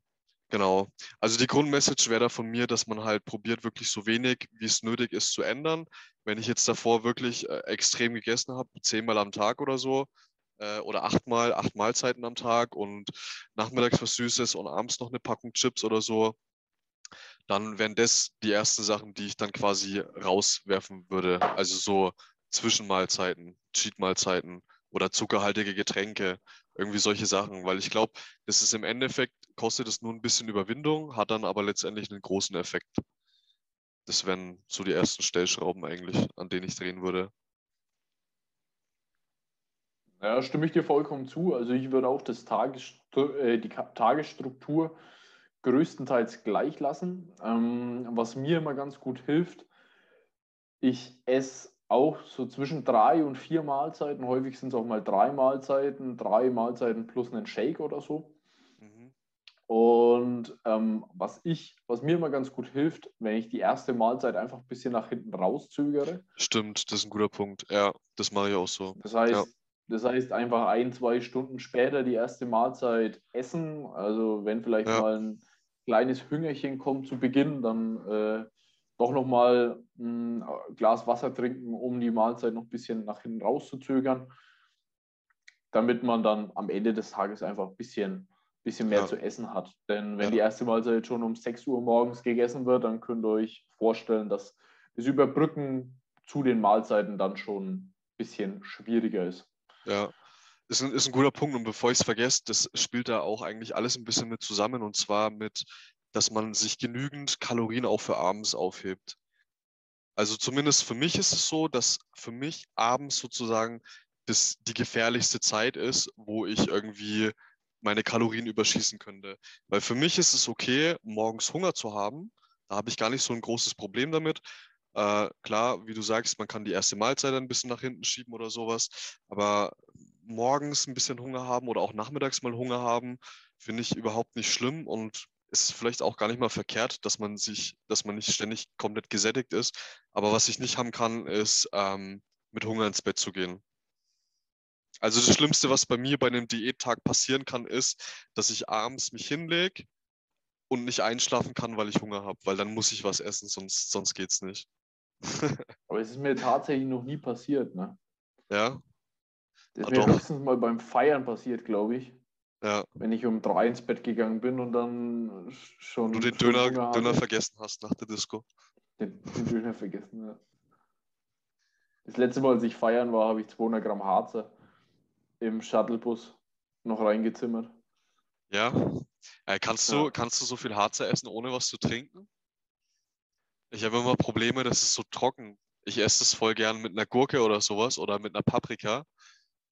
genau, also die Grundmessage wäre da von mir, dass man halt probiert, wirklich so wenig, wie es nötig ist, zu ändern. Wenn ich jetzt davor wirklich äh, extrem gegessen habe, zehnmal am Tag oder so, äh, oder achtmal, acht Mahlzeiten am Tag und nachmittags was Süßes und abends noch eine Packung Chips oder so, dann wären das die ersten Sachen, die ich dann quasi rauswerfen würde. Also so Zwischenmahlzeiten, Cheatmahlzeiten oder zuckerhaltige Getränke, irgendwie solche Sachen, weil ich glaube, das ist im Endeffekt, kostet es nur ein bisschen Überwindung, hat dann aber letztendlich einen großen Effekt. Das wären so die ersten Stellschrauben eigentlich, an denen ich drehen würde. Ja, stimme ich dir vollkommen zu. Also ich würde auch das Tages, äh, die Tagesstruktur größtenteils gleich lassen. Ähm, was mir immer ganz gut hilft, ich esse auch so zwischen drei und vier Mahlzeiten. Häufig sind es auch mal drei Mahlzeiten, drei Mahlzeiten plus einen Shake oder so. Mhm. Und ähm, was ich, was mir immer ganz gut hilft, wenn ich die erste Mahlzeit einfach ein bisschen nach hinten rauszögere. Stimmt, das ist ein guter Punkt. Ja, das mache ich auch so. Das heißt, ja. Das heißt, einfach ein, zwei Stunden später die erste Mahlzeit essen. Also wenn vielleicht ja. mal ein kleines Hüngerchen kommt zu Beginn, dann äh, doch nochmal ein Glas Wasser trinken, um die Mahlzeit noch ein bisschen nach hinten rauszuzögern, damit man dann am Ende des Tages einfach ein bisschen, bisschen mehr ja. zu essen hat. Denn wenn ja. die erste Mahlzeit schon um 6 Uhr morgens gegessen wird, dann könnt ihr euch vorstellen, dass das Überbrücken zu den Mahlzeiten dann schon ein bisschen schwieriger ist. Ja, ist ein, ist ein guter Punkt. Und bevor ich es vergesse, das spielt da auch eigentlich alles ein bisschen mit zusammen. Und zwar mit, dass man sich genügend Kalorien auch für abends aufhebt. Also zumindest für mich ist es so, dass für mich abends sozusagen das die gefährlichste Zeit ist, wo ich irgendwie meine Kalorien überschießen könnte. Weil für mich ist es okay, morgens Hunger zu haben. Da habe ich gar nicht so ein großes Problem damit. Äh, klar, wie du sagst, man kann die erste Mahlzeit ein bisschen nach hinten schieben oder sowas, aber morgens ein bisschen Hunger haben oder auch nachmittags mal Hunger haben, finde ich überhaupt nicht schlimm und ist vielleicht auch gar nicht mal verkehrt, dass man sich, dass man nicht ständig komplett gesättigt ist. Aber was ich nicht haben kann, ist ähm, mit Hunger ins Bett zu gehen. Also das Schlimmste, was bei mir bei einem Diättag passieren kann, ist, dass ich abends mich hinlege und nicht einschlafen kann, weil ich Hunger habe, weil dann muss ich was essen, sonst, sonst es nicht. Aber es ist mir tatsächlich noch nie passiert, ne? Ja. Das ist ah, mir höchstens mal beim Feiern passiert, glaube ich. Ja. Wenn ich um drei ins Bett gegangen bin und dann schon. Du den Döner, Döner vergessen hast nach der Disco. Den, den Döner vergessen, ja. Das letzte Mal, als ich feiern war, habe ich 200 Gramm Harzer im Shuttlebus noch reingezimmert. Ja. Äh, kannst, ja. Du, kannst du so viel Harzer essen, ohne was zu trinken? Ich habe immer Probleme, das ist so trocken. Ich esse das voll gern mit einer Gurke oder sowas oder mit einer Paprika,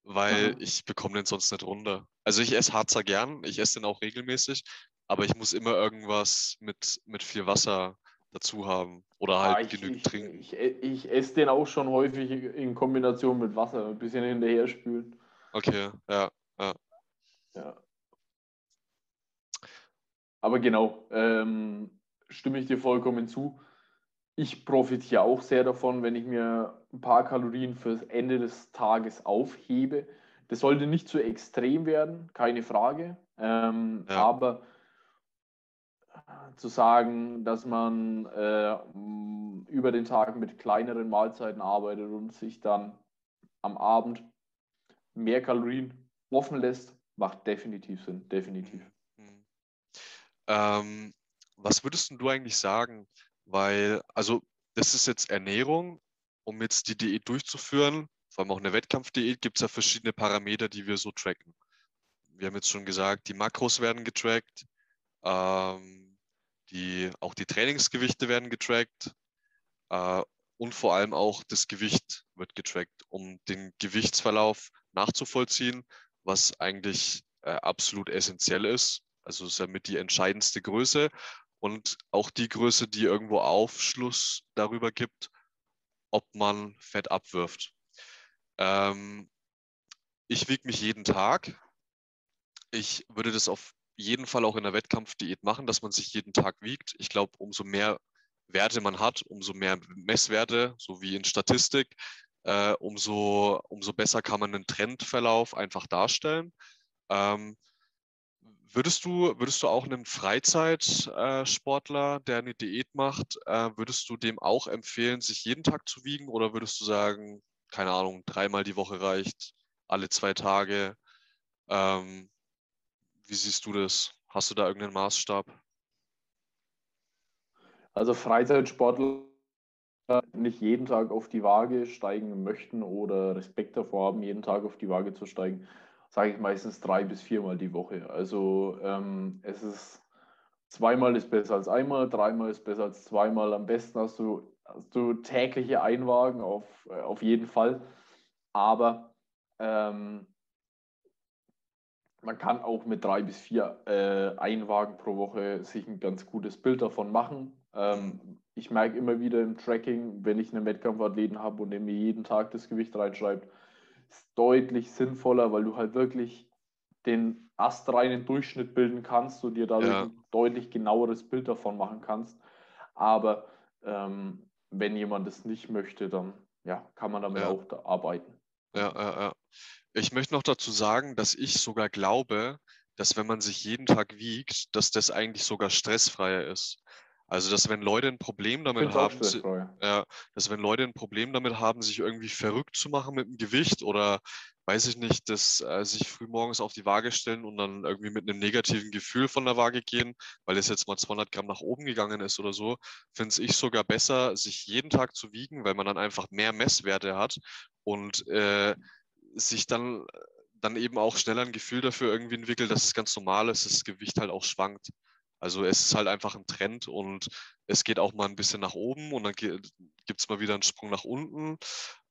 weil Aha. ich bekomme den sonst nicht runter. Also ich esse Harzer gern, ich esse den auch regelmäßig, aber ich muss immer irgendwas mit, mit viel Wasser dazu haben oder halt Ah, ich, genügend ich, trinken. ich, ich esse den auch schon häufig in Kombination mit Wasser, ein bisschen hinterher spülen. Okay, ja. Ja. Aber genau, ähm, stimme ich dir vollkommen zu. Ich profitiere auch sehr davon, wenn ich mir ein paar Kalorien fürs Ende des Tages aufhebe. Das sollte nicht zu extrem werden, keine Frage. Ähm, Ja. Aber zu sagen, dass man äh, über den Tag mit kleineren Mahlzeiten arbeitet und sich dann am Abend mehr Kalorien offen lässt, macht definitiv Sinn, definitiv. Mhm. Ähm, was würdest du eigentlich sagen? Weil, also, das ist jetzt Ernährung, um jetzt die Diät durchzuführen, vor allem auch eine Wettkampfdiät, gibt es ja verschiedene Parameter, die wir so tracken. Wir haben jetzt schon gesagt, die Makros werden getrackt, ähm, die, auch die Trainingsgewichte werden getrackt äh, und vor allem auch das Gewicht wird getrackt, um den Gewichtsverlauf nachzuvollziehen, was eigentlich äh, absolut essentiell ist. Also ist damit die entscheidendste Größe und auch die Größe, die irgendwo Aufschluss darüber gibt, ob man Fett abwirft. Ähm, ich wiege mich jeden Tag. Ich würde das auf jeden Fall auch in der Wettkampfdiät machen, dass man sich jeden Tag wiegt. Ich glaube, umso mehr Werte man hat, umso mehr Messwerte, so wie in Statistik, äh, umso, umso besser kann man einen Trendverlauf einfach darstellen. Ähm, würdest, du, würdest du auch einem Freizeitsportler, der eine Diät macht, äh, würdest du dem auch empfehlen, sich jeden Tag zu wiegen oder würdest du sagen, keine Ahnung, dreimal die Woche reicht, alle zwei Tage? Ähm, wie siehst du das? Hast du da irgendeinen Maßstab? Also Freizeitsportler nicht jeden Tag auf die Waage steigen möchten oder Respekt davor haben, jeden Tag auf die Waage zu steigen, sage ich meistens drei bis viermal die Woche. Also ähm, es ist zweimal ist besser als einmal, dreimal ist besser als zweimal. Am besten hast du, hast du tägliche Einwagen auf, äh, auf jeden Fall. Aber ähm, man kann auch mit drei bis vier äh, Einwagen pro Woche sich ein ganz gutes Bild davon machen. Ähm, ich merke immer wieder im Tracking, wenn ich einen Wettkampfathleten habe und der mir jeden Tag das Gewicht reinschreibt, ist deutlich sinnvoller, weil du halt wirklich den astreinen Durchschnitt bilden kannst und dir dadurch Ja. ein deutlich genaueres Bild davon machen kannst. Aber ähm, wenn jemand das nicht möchte, dann ja, kann man damit Ja. auch da arbeiten. Ja, ja, ja. Ich möchte noch dazu sagen, dass ich sogar glaube, dass wenn man sich jeden Tag wiegt, dass das eigentlich sogar stressfreier ist. Also, dass wenn Leute ein Problem damit haben, si- stressfrei. ja, dass wenn Leute ein Problem damit haben, sich irgendwie verrückt zu machen mit dem Gewicht oder weiß ich nicht, dass äh, sich frühmorgens auf die Waage stellen und dann irgendwie mit einem negativen Gefühl von der Waage gehen, weil es jetzt mal 200 Gramm nach oben gegangen ist oder so, finde ich sogar besser, sich jeden Tag zu wiegen, weil man dann einfach mehr Messwerte hat und äh, sich dann, dann eben auch schneller ein Gefühl dafür irgendwie entwickelt, dass es ganz normal ist, dass das Gewicht halt auch schwankt. Also es ist halt einfach ein Trend und es geht auch mal ein bisschen nach oben und dann gibt es mal wieder einen Sprung nach unten.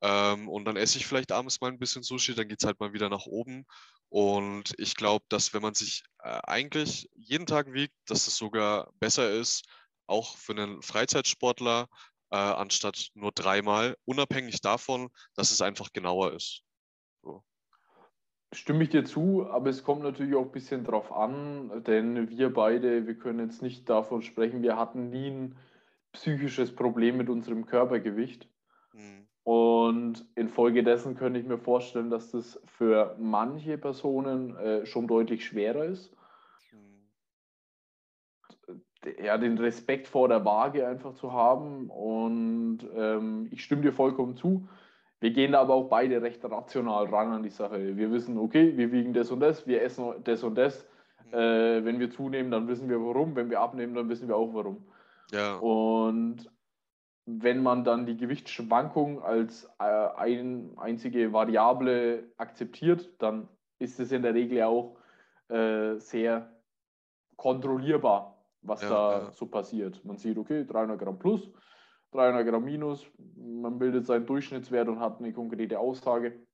Ähm, und dann esse ich vielleicht abends mal ein bisschen Sushi, dann geht es halt mal wieder nach oben. Und ich glaube, dass wenn man sich äh, eigentlich jeden Tag wiegt, dass es sogar besser ist, auch für einen Freizeitsportler, äh, anstatt nur dreimal, unabhängig davon, dass es einfach genauer ist. Stimme ich dir zu, aber es kommt natürlich auch ein bisschen drauf an, denn wir beide, wir können jetzt nicht davon sprechen, wir hatten nie ein psychisches Problem mit unserem Körpergewicht. Hm, Und infolgedessen könnte ich mir vorstellen, dass das für manche Personen äh, schon deutlich schwerer ist. hm, Ja, den Respekt vor der Waage einfach zu haben. Und ähm, ich stimme dir vollkommen zu. Wir gehen da aber auch beide recht rational ran an die Sache. Wir wissen, okay, wir wiegen das und das, wir essen das und das. hm. Äh, wenn wir zunehmen, dann wissen wir warum. Wenn wir abnehmen, dann wissen wir auch warum. Ja, Und wenn man dann die Gewichtsschwankung als äh, ein, einzige Variable akzeptiert, dann ist es in der Regel auch äh, sehr kontrollierbar, was Ja, da ja. so passiert. Man sieht, okay, 300 Gramm plus, 300 Gramm minus. Man bildet seinen Durchschnittswert und hat eine konkrete Aussage.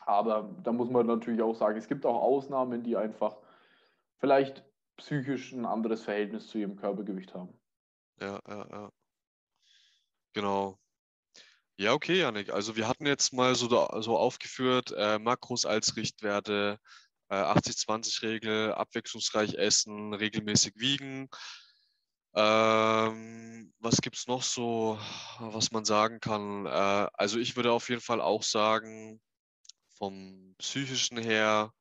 Aber da muss man natürlich auch sagen, es gibt auch Ausnahmen, die einfach vielleicht psychisch ein anderes Verhältnis zu ihrem Körpergewicht haben. Ja, ja, ja. Genau. Ja, okay, Janik. Also wir hatten jetzt mal so, so aufgeführt, äh, Makros als Richtwerte, äh, 80-20-Regel, abwechslungsreich essen, regelmäßig wiegen. Ähm, was gibt es noch so, was man sagen kann? Äh, also ich würde auf jeden Fall auch sagen, vom psychischen her,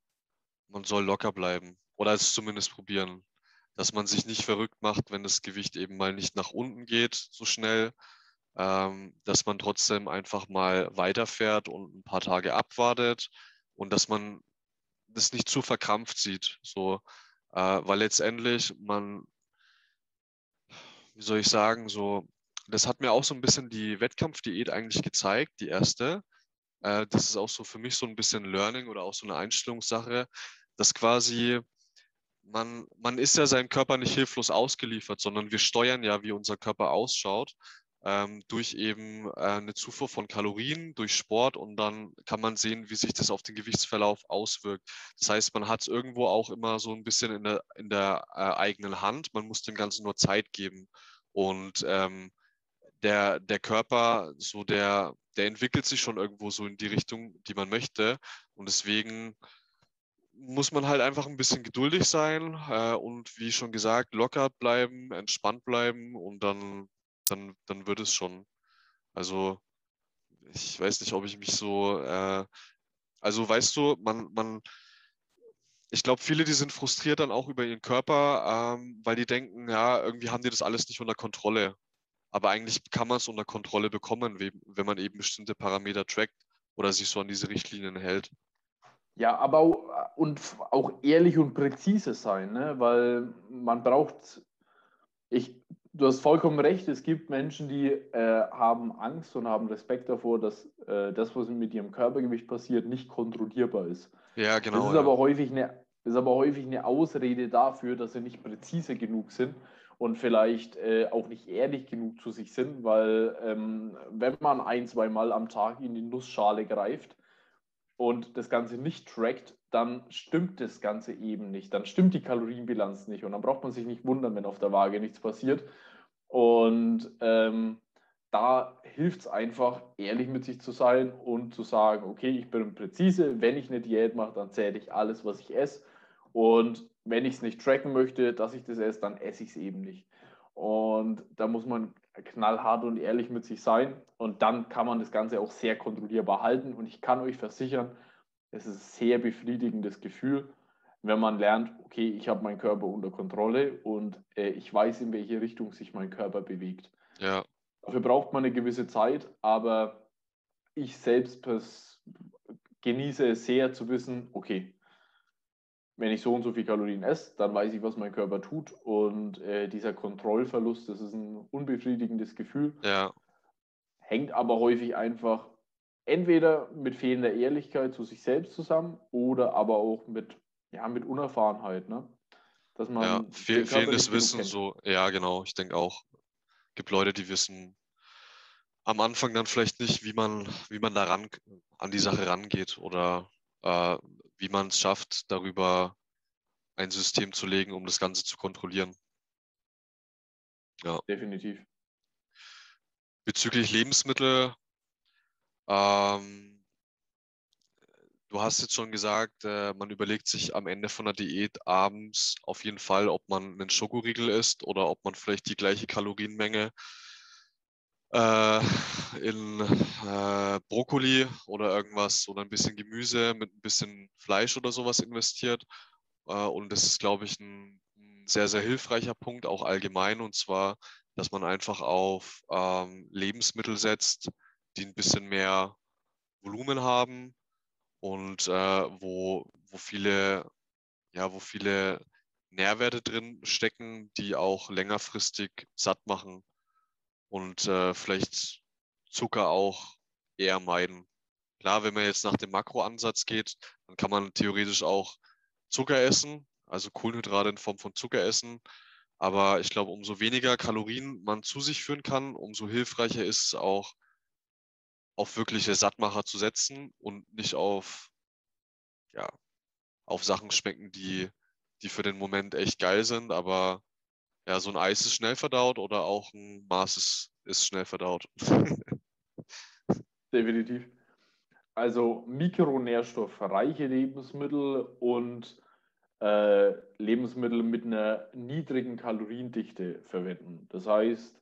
man soll locker bleiben oder es zumindest probieren, dass man sich nicht verrückt macht, wenn das Gewicht eben mal nicht nach unten geht so schnell, ähm, dass man trotzdem einfach mal weiterfährt und ein paar Tage abwartet und dass man das nicht zu verkrampft sieht, so, äh, weil letztendlich man, wie soll ich sagen, so, das hat mir auch so ein bisschen die Wettkampfdiät eigentlich gezeigt, die erste. Äh, das ist auch so für mich so ein bisschen Learning oder auch so eine Einstellungssache, dass quasi man, man ist ja seinem Körper nicht hilflos ausgeliefert, sondern wir steuern ja, wie unser Körper ausschaut, ähm, durch eben äh, eine Zufuhr von Kalorien, durch Sport und dann kann man sehen, wie sich das auf den Gewichtsverlauf auswirkt. Das heißt, man hat es irgendwo auch immer so ein bisschen in der, in der äh, eigenen Hand. Man muss dem Ganzen nur Zeit geben. Und ähm, der, der Körper, so der, der entwickelt sich schon irgendwo so in die Richtung, die man möchte. Und deswegen muss man halt einfach ein bisschen geduldig sein äh, und wie schon gesagt, locker bleiben, entspannt bleiben und dann, dann, dann wird es schon. Also ich weiß nicht, ob ich mich so, äh, also weißt du, man, man, ich glaube, viele, die sind frustriert dann auch über ihren Körper, ähm, weil die denken, ja, irgendwie haben die das alles nicht unter Kontrolle. Aber eigentlich kann man es unter Kontrolle bekommen, wenn man eben bestimmte Parameter trackt oder sich so an diese Richtlinien hält. Ja, aber auch, und auch ehrlich und präzise sein, ne? weil man braucht, ich, du hast vollkommen recht, es gibt Menschen, die äh, haben Angst und haben Respekt davor, dass äh, das, was mit ihrem Körpergewicht passiert, nicht kontrollierbar ist. Ja, genau. Das ist, ja. aber, häufig eine, ist aber häufig eine Ausrede dafür, dass sie nicht präzise genug sind und vielleicht äh, auch nicht ehrlich genug zu sich sind, weil ähm, wenn man ein, zwei Mal am Tag in die Nussschale greift, und das Ganze nicht trackt, dann stimmt das Ganze eben nicht. Dann stimmt die Kalorienbilanz nicht. Und dann braucht man sich nicht wundern, wenn auf der Waage nichts passiert. Und ähm, da hilft es einfach, ehrlich mit sich zu sein und zu sagen, okay, ich bin präzise, wenn ich eine Diät mache, dann zähle ich alles, was ich esse. Und wenn ich es nicht tracken möchte, dass ich das esse, dann esse ich es eben nicht. Und da muss man knallhart und ehrlich mit sich sein. Und dann kann man das Ganze auch sehr kontrollierbar halten. Und ich kann euch versichern, es ist ein sehr befriedigendes Gefühl, wenn man lernt, okay, ich habe meinen Körper unter Kontrolle und äh, ich weiß, in welche Richtung sich mein Körper bewegt. Ja. Dafür braucht man eine gewisse Zeit, aber ich selbst genieße es sehr zu wissen, okay, wenn ich so und so viel Kalorien esse, dann weiß ich, was mein Körper tut. Und äh, dieser Kontrollverlust, das ist ein unbefriedigendes Gefühl. Ja. Hängt aber häufig einfach entweder mit fehlender Ehrlichkeit zu sich selbst zusammen oder aber auch mit, ja, mit Unerfahrenheit. Ne? Dass man ja, fehl, fehlendes Wissen, so, ja, genau, ich denke auch. Es gibt Leute, die wissen am Anfang dann vielleicht nicht, wie man, wie man daran an die Sache rangeht oder äh, wie man es schafft, darüber ein System zu legen, um das Ganze zu kontrollieren. Ja. Definitiv. Bezüglich Lebensmittel, ähm, du hast jetzt schon gesagt, äh, man überlegt sich am Ende von der Diät abends auf jeden Fall, ob man einen Schokoriegel isst oder ob man vielleicht die gleiche Kalorienmenge äh, in äh, Brokkoli oder irgendwas oder ein bisschen Gemüse mit ein bisschen Fleisch oder sowas investiert. Äh, und das ist, glaube ich, ein, sehr, sehr hilfreicher Punkt, auch allgemein. Und zwar, dass man einfach auf ähm, Lebensmittel setzt, die ein bisschen mehr Volumen haben und äh, wo, wo viele, ja, wo viele Nährwerte drin stecken, die auch längerfristig satt machen und äh, vielleicht Zucker auch eher meiden. Klar, wenn man jetzt nach dem Makroansatz geht, dann kann man theoretisch auch Zucker essen, also Kohlenhydrate in Form von Zucker essen. Aber ich glaube, umso weniger Kalorien man zu sich führen kann, umso hilfreicher ist es auch, auf wirkliche Sattmacher zu setzen und nicht auf, ja, auf Sachen schmecken, die, die für den Moment echt geil sind. Aber ja, so ein Eis ist schnell verdaut oder auch ein Maß ist, ist schnell verdaut. Definitiv. Also mikronährstoffreiche Lebensmittel und äh, Lebensmittel mit einer niedrigen Kaloriendichte verwenden. Das heißt,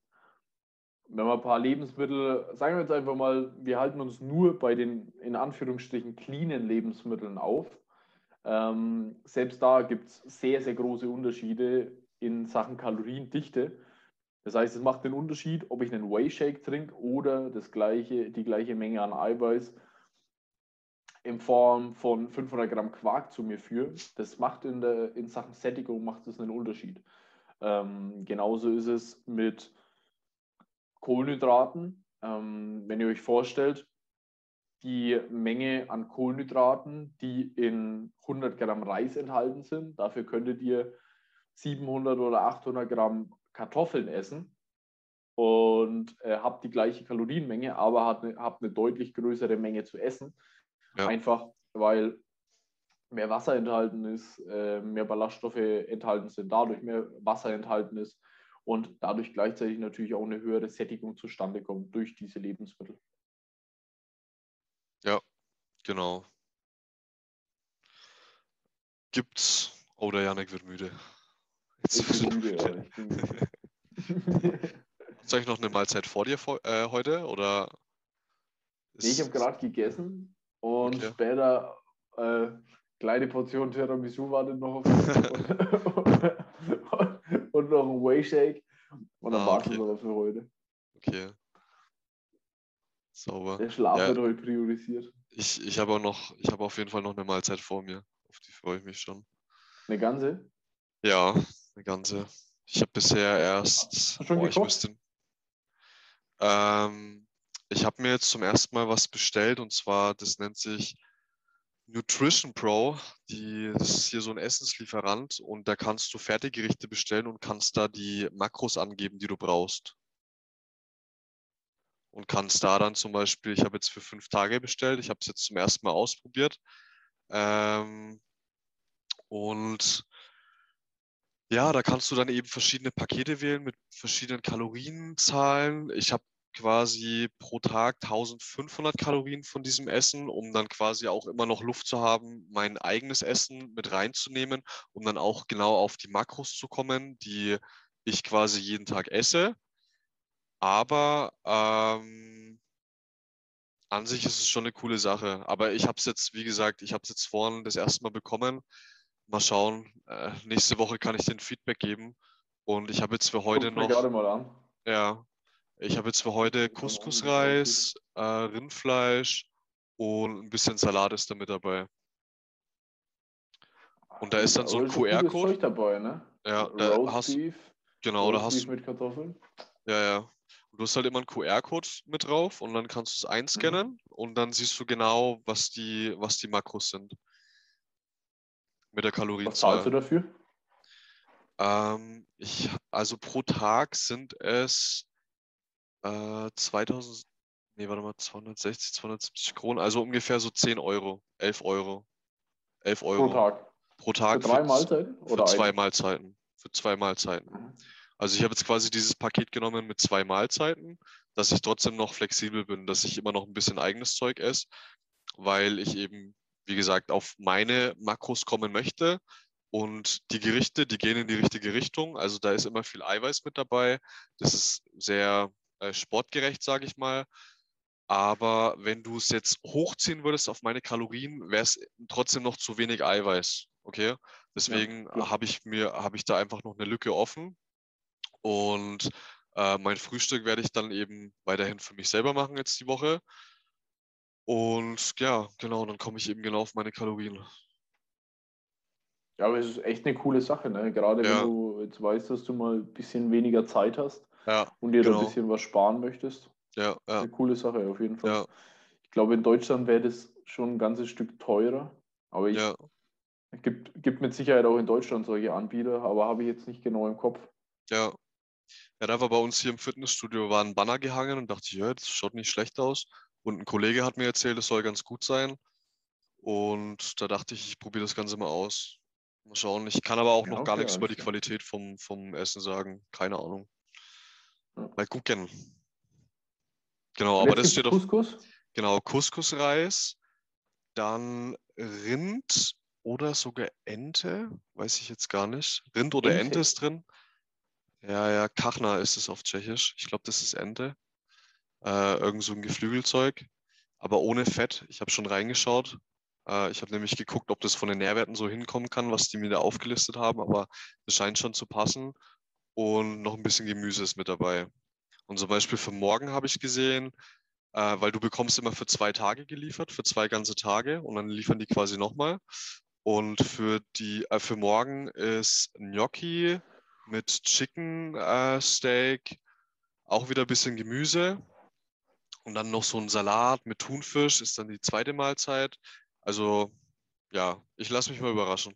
wenn wir ein paar Lebensmittel, sagen wir jetzt einfach mal, wir halten uns nur bei den in Anführungsstrichen cleanen Lebensmitteln auf. Ähm, selbst da gibt es sehr, sehr große Unterschiede in Sachen Kaloriendichte. Das heißt, es macht den Unterschied, ob ich einen Whey Shake trinke oder das gleiche, die gleiche Menge an Eiweiß in Form von 500 Gramm Quark zu mir führe. Das macht in, der, in Sachen Sättigung macht das einen Unterschied. Ähm, genauso ist es mit Kohlenhydraten. Ähm, wenn ihr euch vorstellt, die Menge an Kohlenhydraten, die in 100 Gramm Reis enthalten sind, dafür könntet ihr 700 oder 800 Gramm Kartoffeln essen und äh, habt die gleiche Kalorienmenge, aber habt eine, habt eine deutlich größere Menge zu essen. Ja. Einfach weil mehr Wasser enthalten ist, äh, mehr Ballaststoffe enthalten sind, dadurch mehr Wasser enthalten ist und dadurch gleichzeitig natürlich auch eine höhere Sättigung zustande kommt durch diese Lebensmittel. Ja, genau. Gibt's. Oh, der Janik wird müde. Jetzt ich bin müde, ja. Ich bin müde. Noch eine Mahlzeit vor dir äh, heute? Oder nee, ich habe gerade gegessen und okay. später äh, kleine Portion Tiramisu wartet noch auf und, und, noch ein Whey Shake. Und dann ah, war es okay. für heute. Okay. Sauber. Der Schlaf ja, wird heute priorisiert. Ich, ich habe auch noch, ich habe auf jeden Fall noch eine Mahlzeit vor mir. Auf die freue ich mich schon. Eine ganze? Ja, eine ganze. Ich habe bisher erst. Hast schon oh, ich müsste, ähm, ich habe mir jetzt zum ersten Mal was bestellt und zwar, das nennt sich Nutrition Pro. Die, das ist hier so ein Essenslieferant und da kannst du Fertiggerichte bestellen und kannst da die Makros angeben, die du brauchst. Und kannst da dann zum Beispiel, ich habe jetzt für fünf Tage bestellt, ich habe es jetzt zum ersten Mal ausprobiert. Ähm, und ja, da kannst du dann eben verschiedene Pakete wählen mit verschiedenen Kalorienzahlen. Ich habe quasi pro Tag 1500 Kalorien von diesem Essen, um dann quasi auch immer noch Luft zu haben, mein eigenes Essen mit reinzunehmen, um dann auch genau auf die Makros zu kommen, die ich quasi jeden Tag esse. Aber ähm, an sich ist es schon eine coole Sache. Aber ich habe es jetzt, wie gesagt, ich habe es jetzt vorhin das erste Mal bekommen. Mal schauen. Äh, nächste Woche kann ich den Feedback geben. Und ich habe jetzt für heute Guck noch. Gerade mal an. Ja, ich habe jetzt für heute Couscous-Reis, äh, Rindfleisch und ein bisschen Salat ist da mit dabei. Und da ist dann so ein QR-Code. dabei, ne? Ja, da Roast hast Beef, genau, Roast da hast mit Kartoffeln. Ja, ja. Und du hast halt immer einen QR-Code mit drauf und dann kannst du es einscannen mhm. und dann siehst du genau, was die, was die Makros sind. Mit der Kalorienzahl. Was zahlst du dafür? Ähm, ich, also pro Tag sind es äh, 2000, nee, warte mal, 260, 270 Kronen, also ungefähr so 10 Euro, 11 Euro. 11 Euro. Pro Tag. Pro Tag. Für drei für, Mahlzeiten? Oder für zwei? Mahlzeiten. Für zwei Mahlzeiten. Mhm. Also ich habe jetzt quasi dieses Paket genommen mit zwei Mahlzeiten, dass ich trotzdem noch flexibel bin, dass ich immer noch ein bisschen eigenes Zeug esse, weil ich eben, wie gesagt, auf meine Makros kommen möchte. Und die Gerichte, die gehen in die richtige Richtung. Also da ist immer viel Eiweiß mit dabei. Das ist sehr äh, sportgerecht, sage ich mal. Aber wenn du es jetzt hochziehen würdest auf meine Kalorien, wäre es trotzdem noch zu wenig Eiweiß. Okay? Deswegen ja, habe ich mir, habe ich da einfach noch eine Lücke offen. Und äh, mein Frühstück werde ich dann eben weiterhin für mich selber machen jetzt die Woche. Und ja, genau, dann komme ich eben genau auf meine Kalorien. Ja, aber es ist echt eine coole Sache, ne? Gerade ja. wenn du jetzt weißt, dass du mal ein bisschen weniger Zeit hast ja, und dir genau. ein bisschen was sparen möchtest. Ja, ja. Eine coole Sache auf jeden Fall. Ja. Ich glaube, in Deutschland wäre das schon ein ganzes Stück teurer. Aber ich, ja. es gibt, gibt mit Sicherheit auch in Deutschland solche Anbieter, aber habe ich jetzt nicht genau im Kopf. Ja. Ja, da war bei uns hier im Fitnessstudio war ein Banner gehangen und dachte ich, ja, das schaut nicht schlecht aus. Und ein Kollege hat mir erzählt, es soll ganz gut sein. Und da dachte ich, ich probiere das Ganze mal aus. Mal schauen. Ich kann aber auch Ja, noch gar okay, nichts über die. Qualität vom, vom Essen sagen. Keine Ahnung. Mal gucken. Genau, aber das steht auf, Couscous. genau, Couscous-Reis, dann Rind oder sogar Ente, weiß ich jetzt gar nicht. Rind oder Ente, Ente? ist drin. Ja, ja, Kachna ist es auf Tschechisch. Ich glaube, das ist Ente. Äh, irgend so ein Geflügelzeug, aber ohne Fett. Ich habe schon reingeschaut. Äh, ich habe nämlich geguckt, ob das von den Nährwerten so hinkommen kann, was die mir da aufgelistet haben, aber es scheint schon zu passen. Und noch ein bisschen Gemüse ist mit dabei. Und zum Beispiel für morgen habe ich gesehen, äh, weil du bekommst immer für zwei Tage geliefert, für zwei ganze Tage und dann liefern die quasi nochmal. Und für die, äh, für morgen ist Gnocchi mit Chicken äh, Steak, auch wieder ein bisschen Gemüse und dann noch so ein Salat mit Thunfisch ist dann die zweite Mahlzeit. Also ja, ich lasse mich mal überraschen.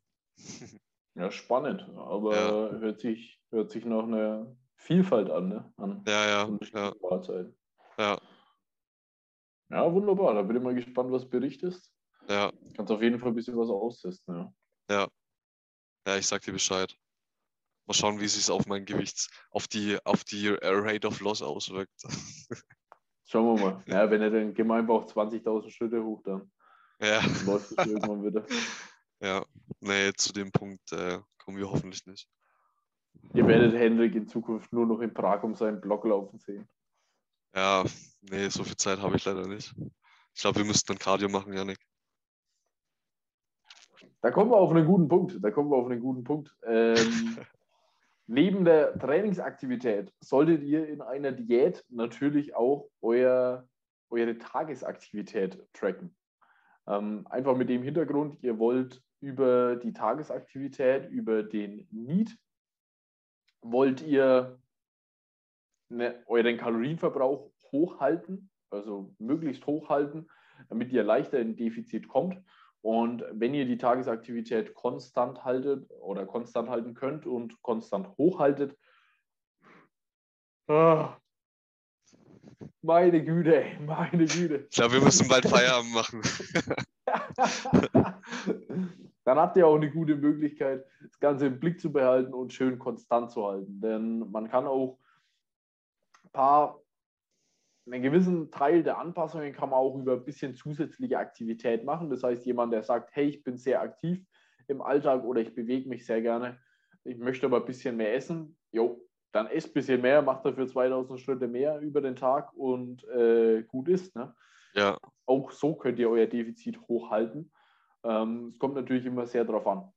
Ja, spannend. Aber Ja. hört, sich, hört sich nach einer Vielfalt an, ne? An Ja, ja, Mahlzeiten. ja, Ja, wunderbar. Da bin ich mal gespannt, was berichtest. ja, Kannst auf jeden Fall ein bisschen was austesten, ja. ja. Ja, ich sag dir Bescheid. Mal schauen, wie sich auf mein Gewichts, auf die, auf die Rate of Loss auswirkt. Schauen wir mal. Ja, wenn er den Gemeinbauch 20.000 Schritte hoch, dann Ja, läuft es irgendwann wieder. ja. Nee, zu dem Punkt äh, kommen wir hoffentlich nicht. Ihr werdet Hendrik in Zukunft nur noch in Prag um seinen Block laufen sehen. Ja, nee, so viel Zeit habe ich leider nicht. Ich glaube, wir müssten dann Cardio machen, Janik. Da kommen wir auf einen guten Punkt. Da kommen wir auf einen guten Punkt. Ähm, neben der Trainingsaktivität solltet ihr in einer Diät natürlich auch euer, eure Tagesaktivität tracken. Ähm, einfach mit dem Hintergrund, ihr wollt über die Tagesaktivität, über den Need, wollt ihr ne, euren Kalorienverbrauch hochhalten, also möglichst hochhalten, damit ihr leichter in Defizit kommt. Und wenn ihr die Tagesaktivität konstant haltet oder konstant halten könnt und konstant hochhaltet, ah, meine Güte, meine Güte. Ich glaube, wir müssen bald Feierabend machen. Dann habt ihr auch eine gute Möglichkeit, das Ganze im Blick zu behalten und schön konstant zu halten. Denn man kann auch ein paar, einen gewissen Teil der Anpassungen kann man auch über ein bisschen zusätzliche Aktivität machen. Das heißt, jemand, der sagt, hey, ich bin sehr aktiv im Alltag oder ich bewege mich sehr gerne, ich möchte aber ein bisschen mehr essen, jo, dann esst ein bisschen mehr, macht dafür 2000 Schritte mehr über den Tag und äh, gut ist. Ne? Ja, Auch so könnt ihr euer Defizit hochhalten. Ähm, es kommt natürlich immer sehr darauf an.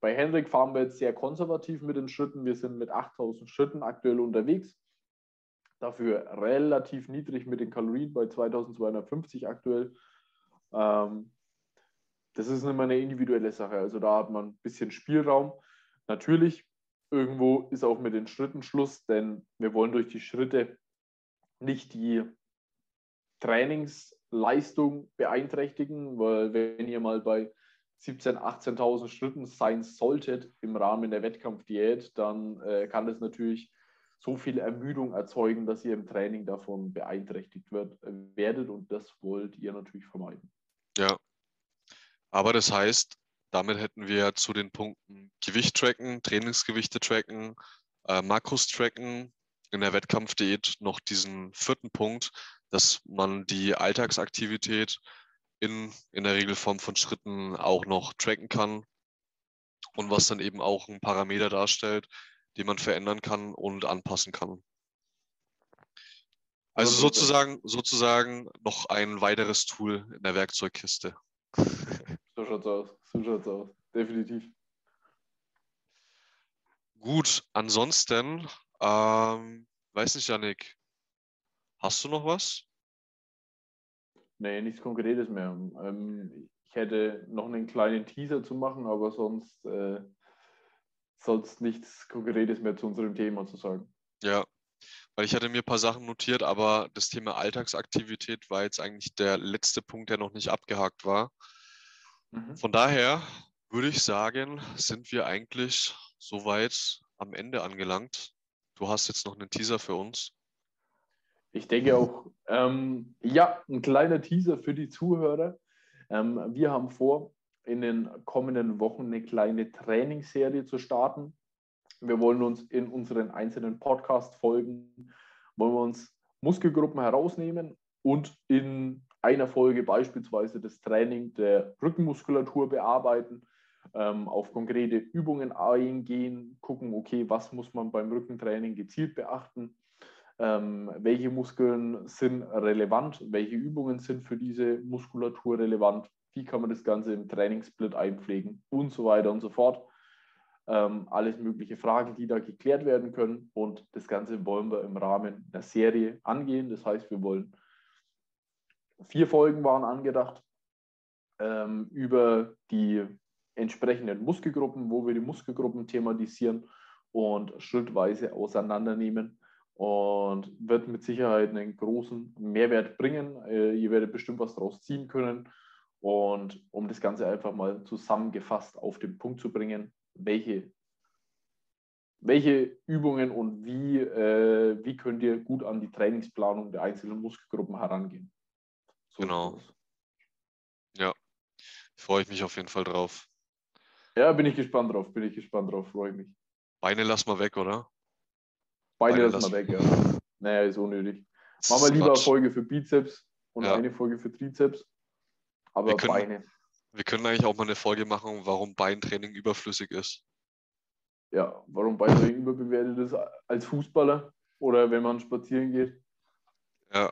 Bei Henrik fahren wir jetzt sehr konservativ mit den Schritten. Wir sind mit 8000 Schritten aktuell unterwegs. Dafür relativ niedrig mit den Kalorien bei 2250 aktuell. Ähm, das ist immer eine individuelle Sache. Also da hat man ein bisschen Spielraum. Natürlich, irgendwo ist auch mit den Schritten Schluss, denn wir wollen durch die Schritte nicht die Trainingsleistung beeinträchtigen, weil wenn ihr mal bei 17.000, 18.000 Schritten sein solltet im Rahmen der Wettkampfdiät, dann äh, kann das natürlich so viel Ermüdung erzeugen, dass ihr im Training davon beeinträchtigt wird, äh, werdet und das wollt ihr natürlich vermeiden. ja. Aber das heißt, damit hätten wir zu den Punkten Gewicht tracken, Trainingsgewichte tracken, äh, Makros tracken, in der Wettkampfdiät noch diesen vierten Punkt, dass man die Alltagsaktivität in, in der Regelform von Schritten auch noch tracken kann und was dann eben auch ein Parameter darstellt, den man verändern kann und anpassen kann. Also Also- sozusagen, sozusagen noch ein weiteres Tool in der Werkzeugkiste. So schaut's aus. So schaut's aus. Definitiv. Gut, ansonsten, ähm, weiß nicht, Janik, hast du noch was? Nee, nichts Konkretes mehr. Ähm, ich hätte noch einen kleinen Teaser zu machen, aber sonst äh, sonst nichts Konkretes mehr zu unserem Thema zu sagen. Ja, weil ich hatte mir ein paar Sachen notiert, aber das Thema Alltagsaktivität war jetzt eigentlich der letzte Punkt, der noch nicht abgehakt war. Mhm. Von daher würde ich sagen, sind wir eigentlich soweit am Ende angelangt. du hast jetzt noch einen Teaser für uns. Ich denke auch, ähm, ja, ein kleiner Teaser für die Zuhörer. Ähm, wir haben vor, in den kommenden Wochen eine kleine Trainingsserie zu starten. Wir wollen uns in unseren einzelnen Podcast-Folgen, wollen wir uns Muskelgruppen herausnehmen und in einer Folge beispielsweise das Training der Rückenmuskulatur bearbeiten, ähm, auf konkrete Übungen eingehen, gucken, okay, was muss man beim Rückentraining gezielt beachten, ähm, welche Muskeln sind relevant, welche Übungen sind für diese Muskulatur relevant, wie kann man das Ganze im Trainingssplit einpflegen und so weiter und so fort. Ähm, alles mögliche Fragen, die da geklärt werden können. Und das Ganze wollen wir im Rahmen der Serie angehen. Das heißt, wir wollen vier Folgen waren angedacht ähm, über die entsprechenden Muskelgruppen, wo wir die Muskelgruppen thematisieren und schrittweise auseinandernehmen und wird mit Sicherheit einen großen Mehrwert bringen. Äh, ihr werdet bestimmt was daraus ziehen können. Und um das Ganze einfach mal zusammengefasst auf den Punkt zu bringen, welche, welche Übungen und wie, äh, wie könnt ihr gut an die Trainingsplanung der einzelnen Muskelgruppen herangehen. So genau. Ja, freue ich mich auf jeden Fall drauf. Ja, bin ich gespannt drauf, bin ich gespannt drauf, freue ich mich. Beine lass mal weg, oder? Beine, Beine lass mal weg, ja. Naja, ist unnötig. Machen wir lieber eine Folge für Bizeps und ja. eine Folge für Trizeps. Aber wir können, Beine. Wir können eigentlich auch mal eine Folge machen, warum Beintraining überflüssig ist. Ja, warum Beintraining überbewertet ist als Fußballer oder wenn man spazieren geht. Ja.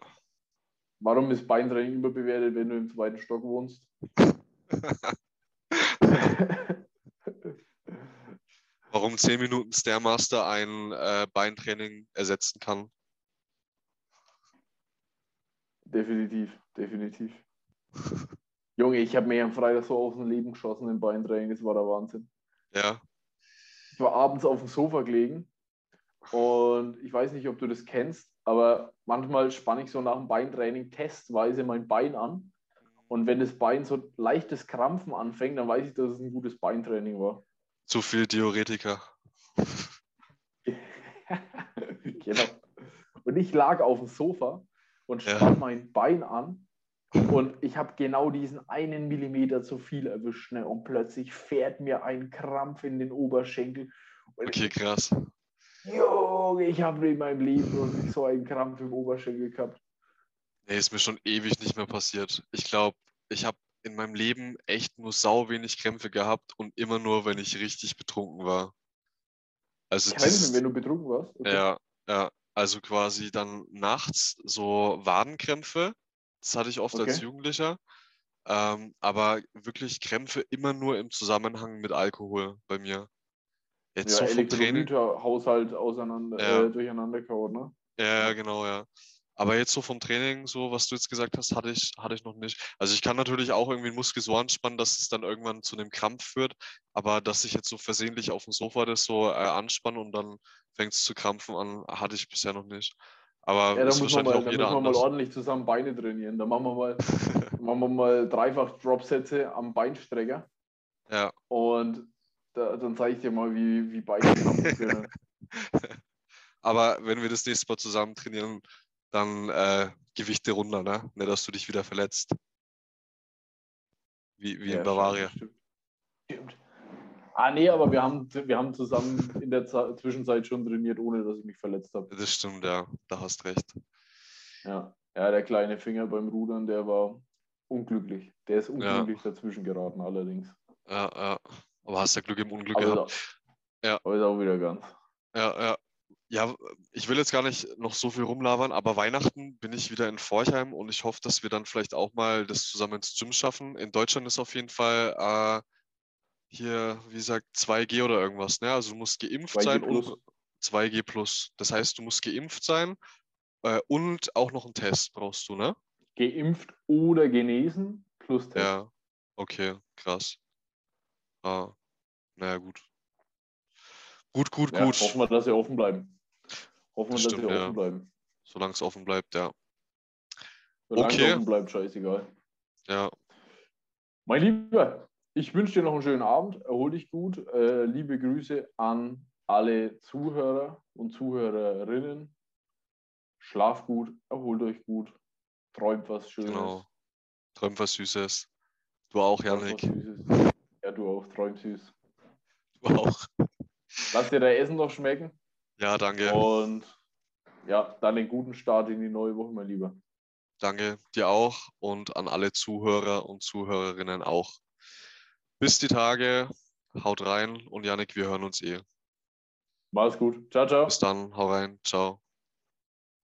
Warum ist Beintraining überbewertet, wenn du im zweiten Stock wohnst? warum 10 Minuten Stairmaster ein äh, Beintraining ersetzen kann. Definitiv, definitiv. Junge, ich habe mir am Freitag so aus dem Leben geschossen im Beintraining, das war der Wahnsinn. Ja. Ich war abends auf dem Sofa gelegen und ich weiß nicht, ob du das kennst, aber manchmal spanne ich so nach dem Beintraining testweise mein Bein an. Und wenn das Bein so leichtes Krampfen anfängt, dann weiß ich, dass es ein gutes Beintraining war. Zu viel Diuretiker. genau. Und ich lag auf dem Sofa und spann ja. mein Bein an und ich habe genau diesen einen Millimeter zu viel erwischt. Ne? Und plötzlich fährt mir ein Krampf in den Oberschenkel. Okay, krass. Junge, ich habe in meinem Leben noch nicht so einen Krampf im Oberschenkel gehabt. Nee, ist mir schon ewig nicht mehr passiert. Ich glaube, ich habe in meinem Leben echt nur sau wenig Krämpfe gehabt und immer nur, wenn ich richtig betrunken war. Also Krämpfe, dieses, wenn du betrunken warst? Okay. Ja, ja. Also quasi dann nachts so Wadenkrämpfe das hatte ich oft okay. als Jugendlicher. Ähm, aber wirklich Krämpfe immer nur im Zusammenhang mit Alkohol bei mir. Jetzt ja, so vom Training. Haushalt auseinander, ja. äh, durcheinander kaut, ne? Ja, genau, ja. Aber jetzt so vom Training, so was du jetzt gesagt hast, hatte ich, hatte ich noch nicht. Also ich kann natürlich auch irgendwie einen Muskel so anspannen, dass es dann irgendwann zu einem Krampf führt. Aber dass ich jetzt so versehentlich auf dem Sofa das so äh, anspanne und dann fängt es zu krampfen an, hatte ich bisher noch nicht. Aber ja, da muss man mal, jeder müssen wir mal ordentlich zusammen Beine trainieren. Da machen wir mal, machen wir mal dreifach Dropsätze am Beinstrecker. Ja. Und da, dann zeige ich dir mal, wie, wie Beine können. Aber wenn wir das nächste Mal zusammen trainieren, dann äh, Gewichte runter, ne? Nicht, dass du dich wieder verletzt. Wie, wie ja, in Bavaria. Stimmt. stimmt. Ah, nee, aber wir haben, wir haben zusammen in der Z Zwischenzeit schon trainiert, ohne dass ich mich verletzt habe. Das stimmt, ja, da hast recht. Ja. ja, der kleine Finger beim Rudern, der war unglücklich. Der ist unglücklich ja. dazwischen geraten, allerdings. Ja, ja. Aber hast ja Glück im Unglück aber gehabt. Ist ja. Aber ist auch wieder ganz. Ja, ja. Ja, ich will jetzt gar nicht noch so viel rumlabern, aber Weihnachten bin ich wieder in Forchheim und ich hoffe, dass wir dann vielleicht auch mal das zusammen ins Gym schaffen. In Deutschland ist auf jeden Fall äh, hier, wie gesagt, 2G oder irgendwas. Ne? Also du musst geimpft 2G sein plus. und 2G plus. Das heißt, du musst geimpft sein äh, und auch noch einen Test brauchst du, ne? Geimpft oder genesen plus Test. Ja, okay, krass. Ah, naja, gut. Gut, gut, ja, gut. Hoffen wir, dass sie offen bleiben. Hoffen wir, dass sie ja. offen bleiben. Solange es offen bleibt, ja. Solange okay. es offen bleibt, scheißegal. Ja. Mein Lieber, ich wünsche dir noch einen schönen Abend, erhol dich gut. Äh, liebe Grüße an alle Zuhörer und Zuhörerinnen, schlaft gut, erholt euch gut, träumt was Schönes. Genau. Träumt was Süßes. Du auch, Janik. Ja, du auch, träumt süß. Du auch. Lass dir dein Essen noch schmecken Ja, danke. und ja, dann einen guten Start in die neue Woche, mein Lieber. Danke dir auch und an alle Zuhörer und Zuhörerinnen auch. Bis die Tage. Haut rein und Janik, wir hören uns eh. Mach's gut. Ciao, ciao. Bis dann. Hau rein. Ciao.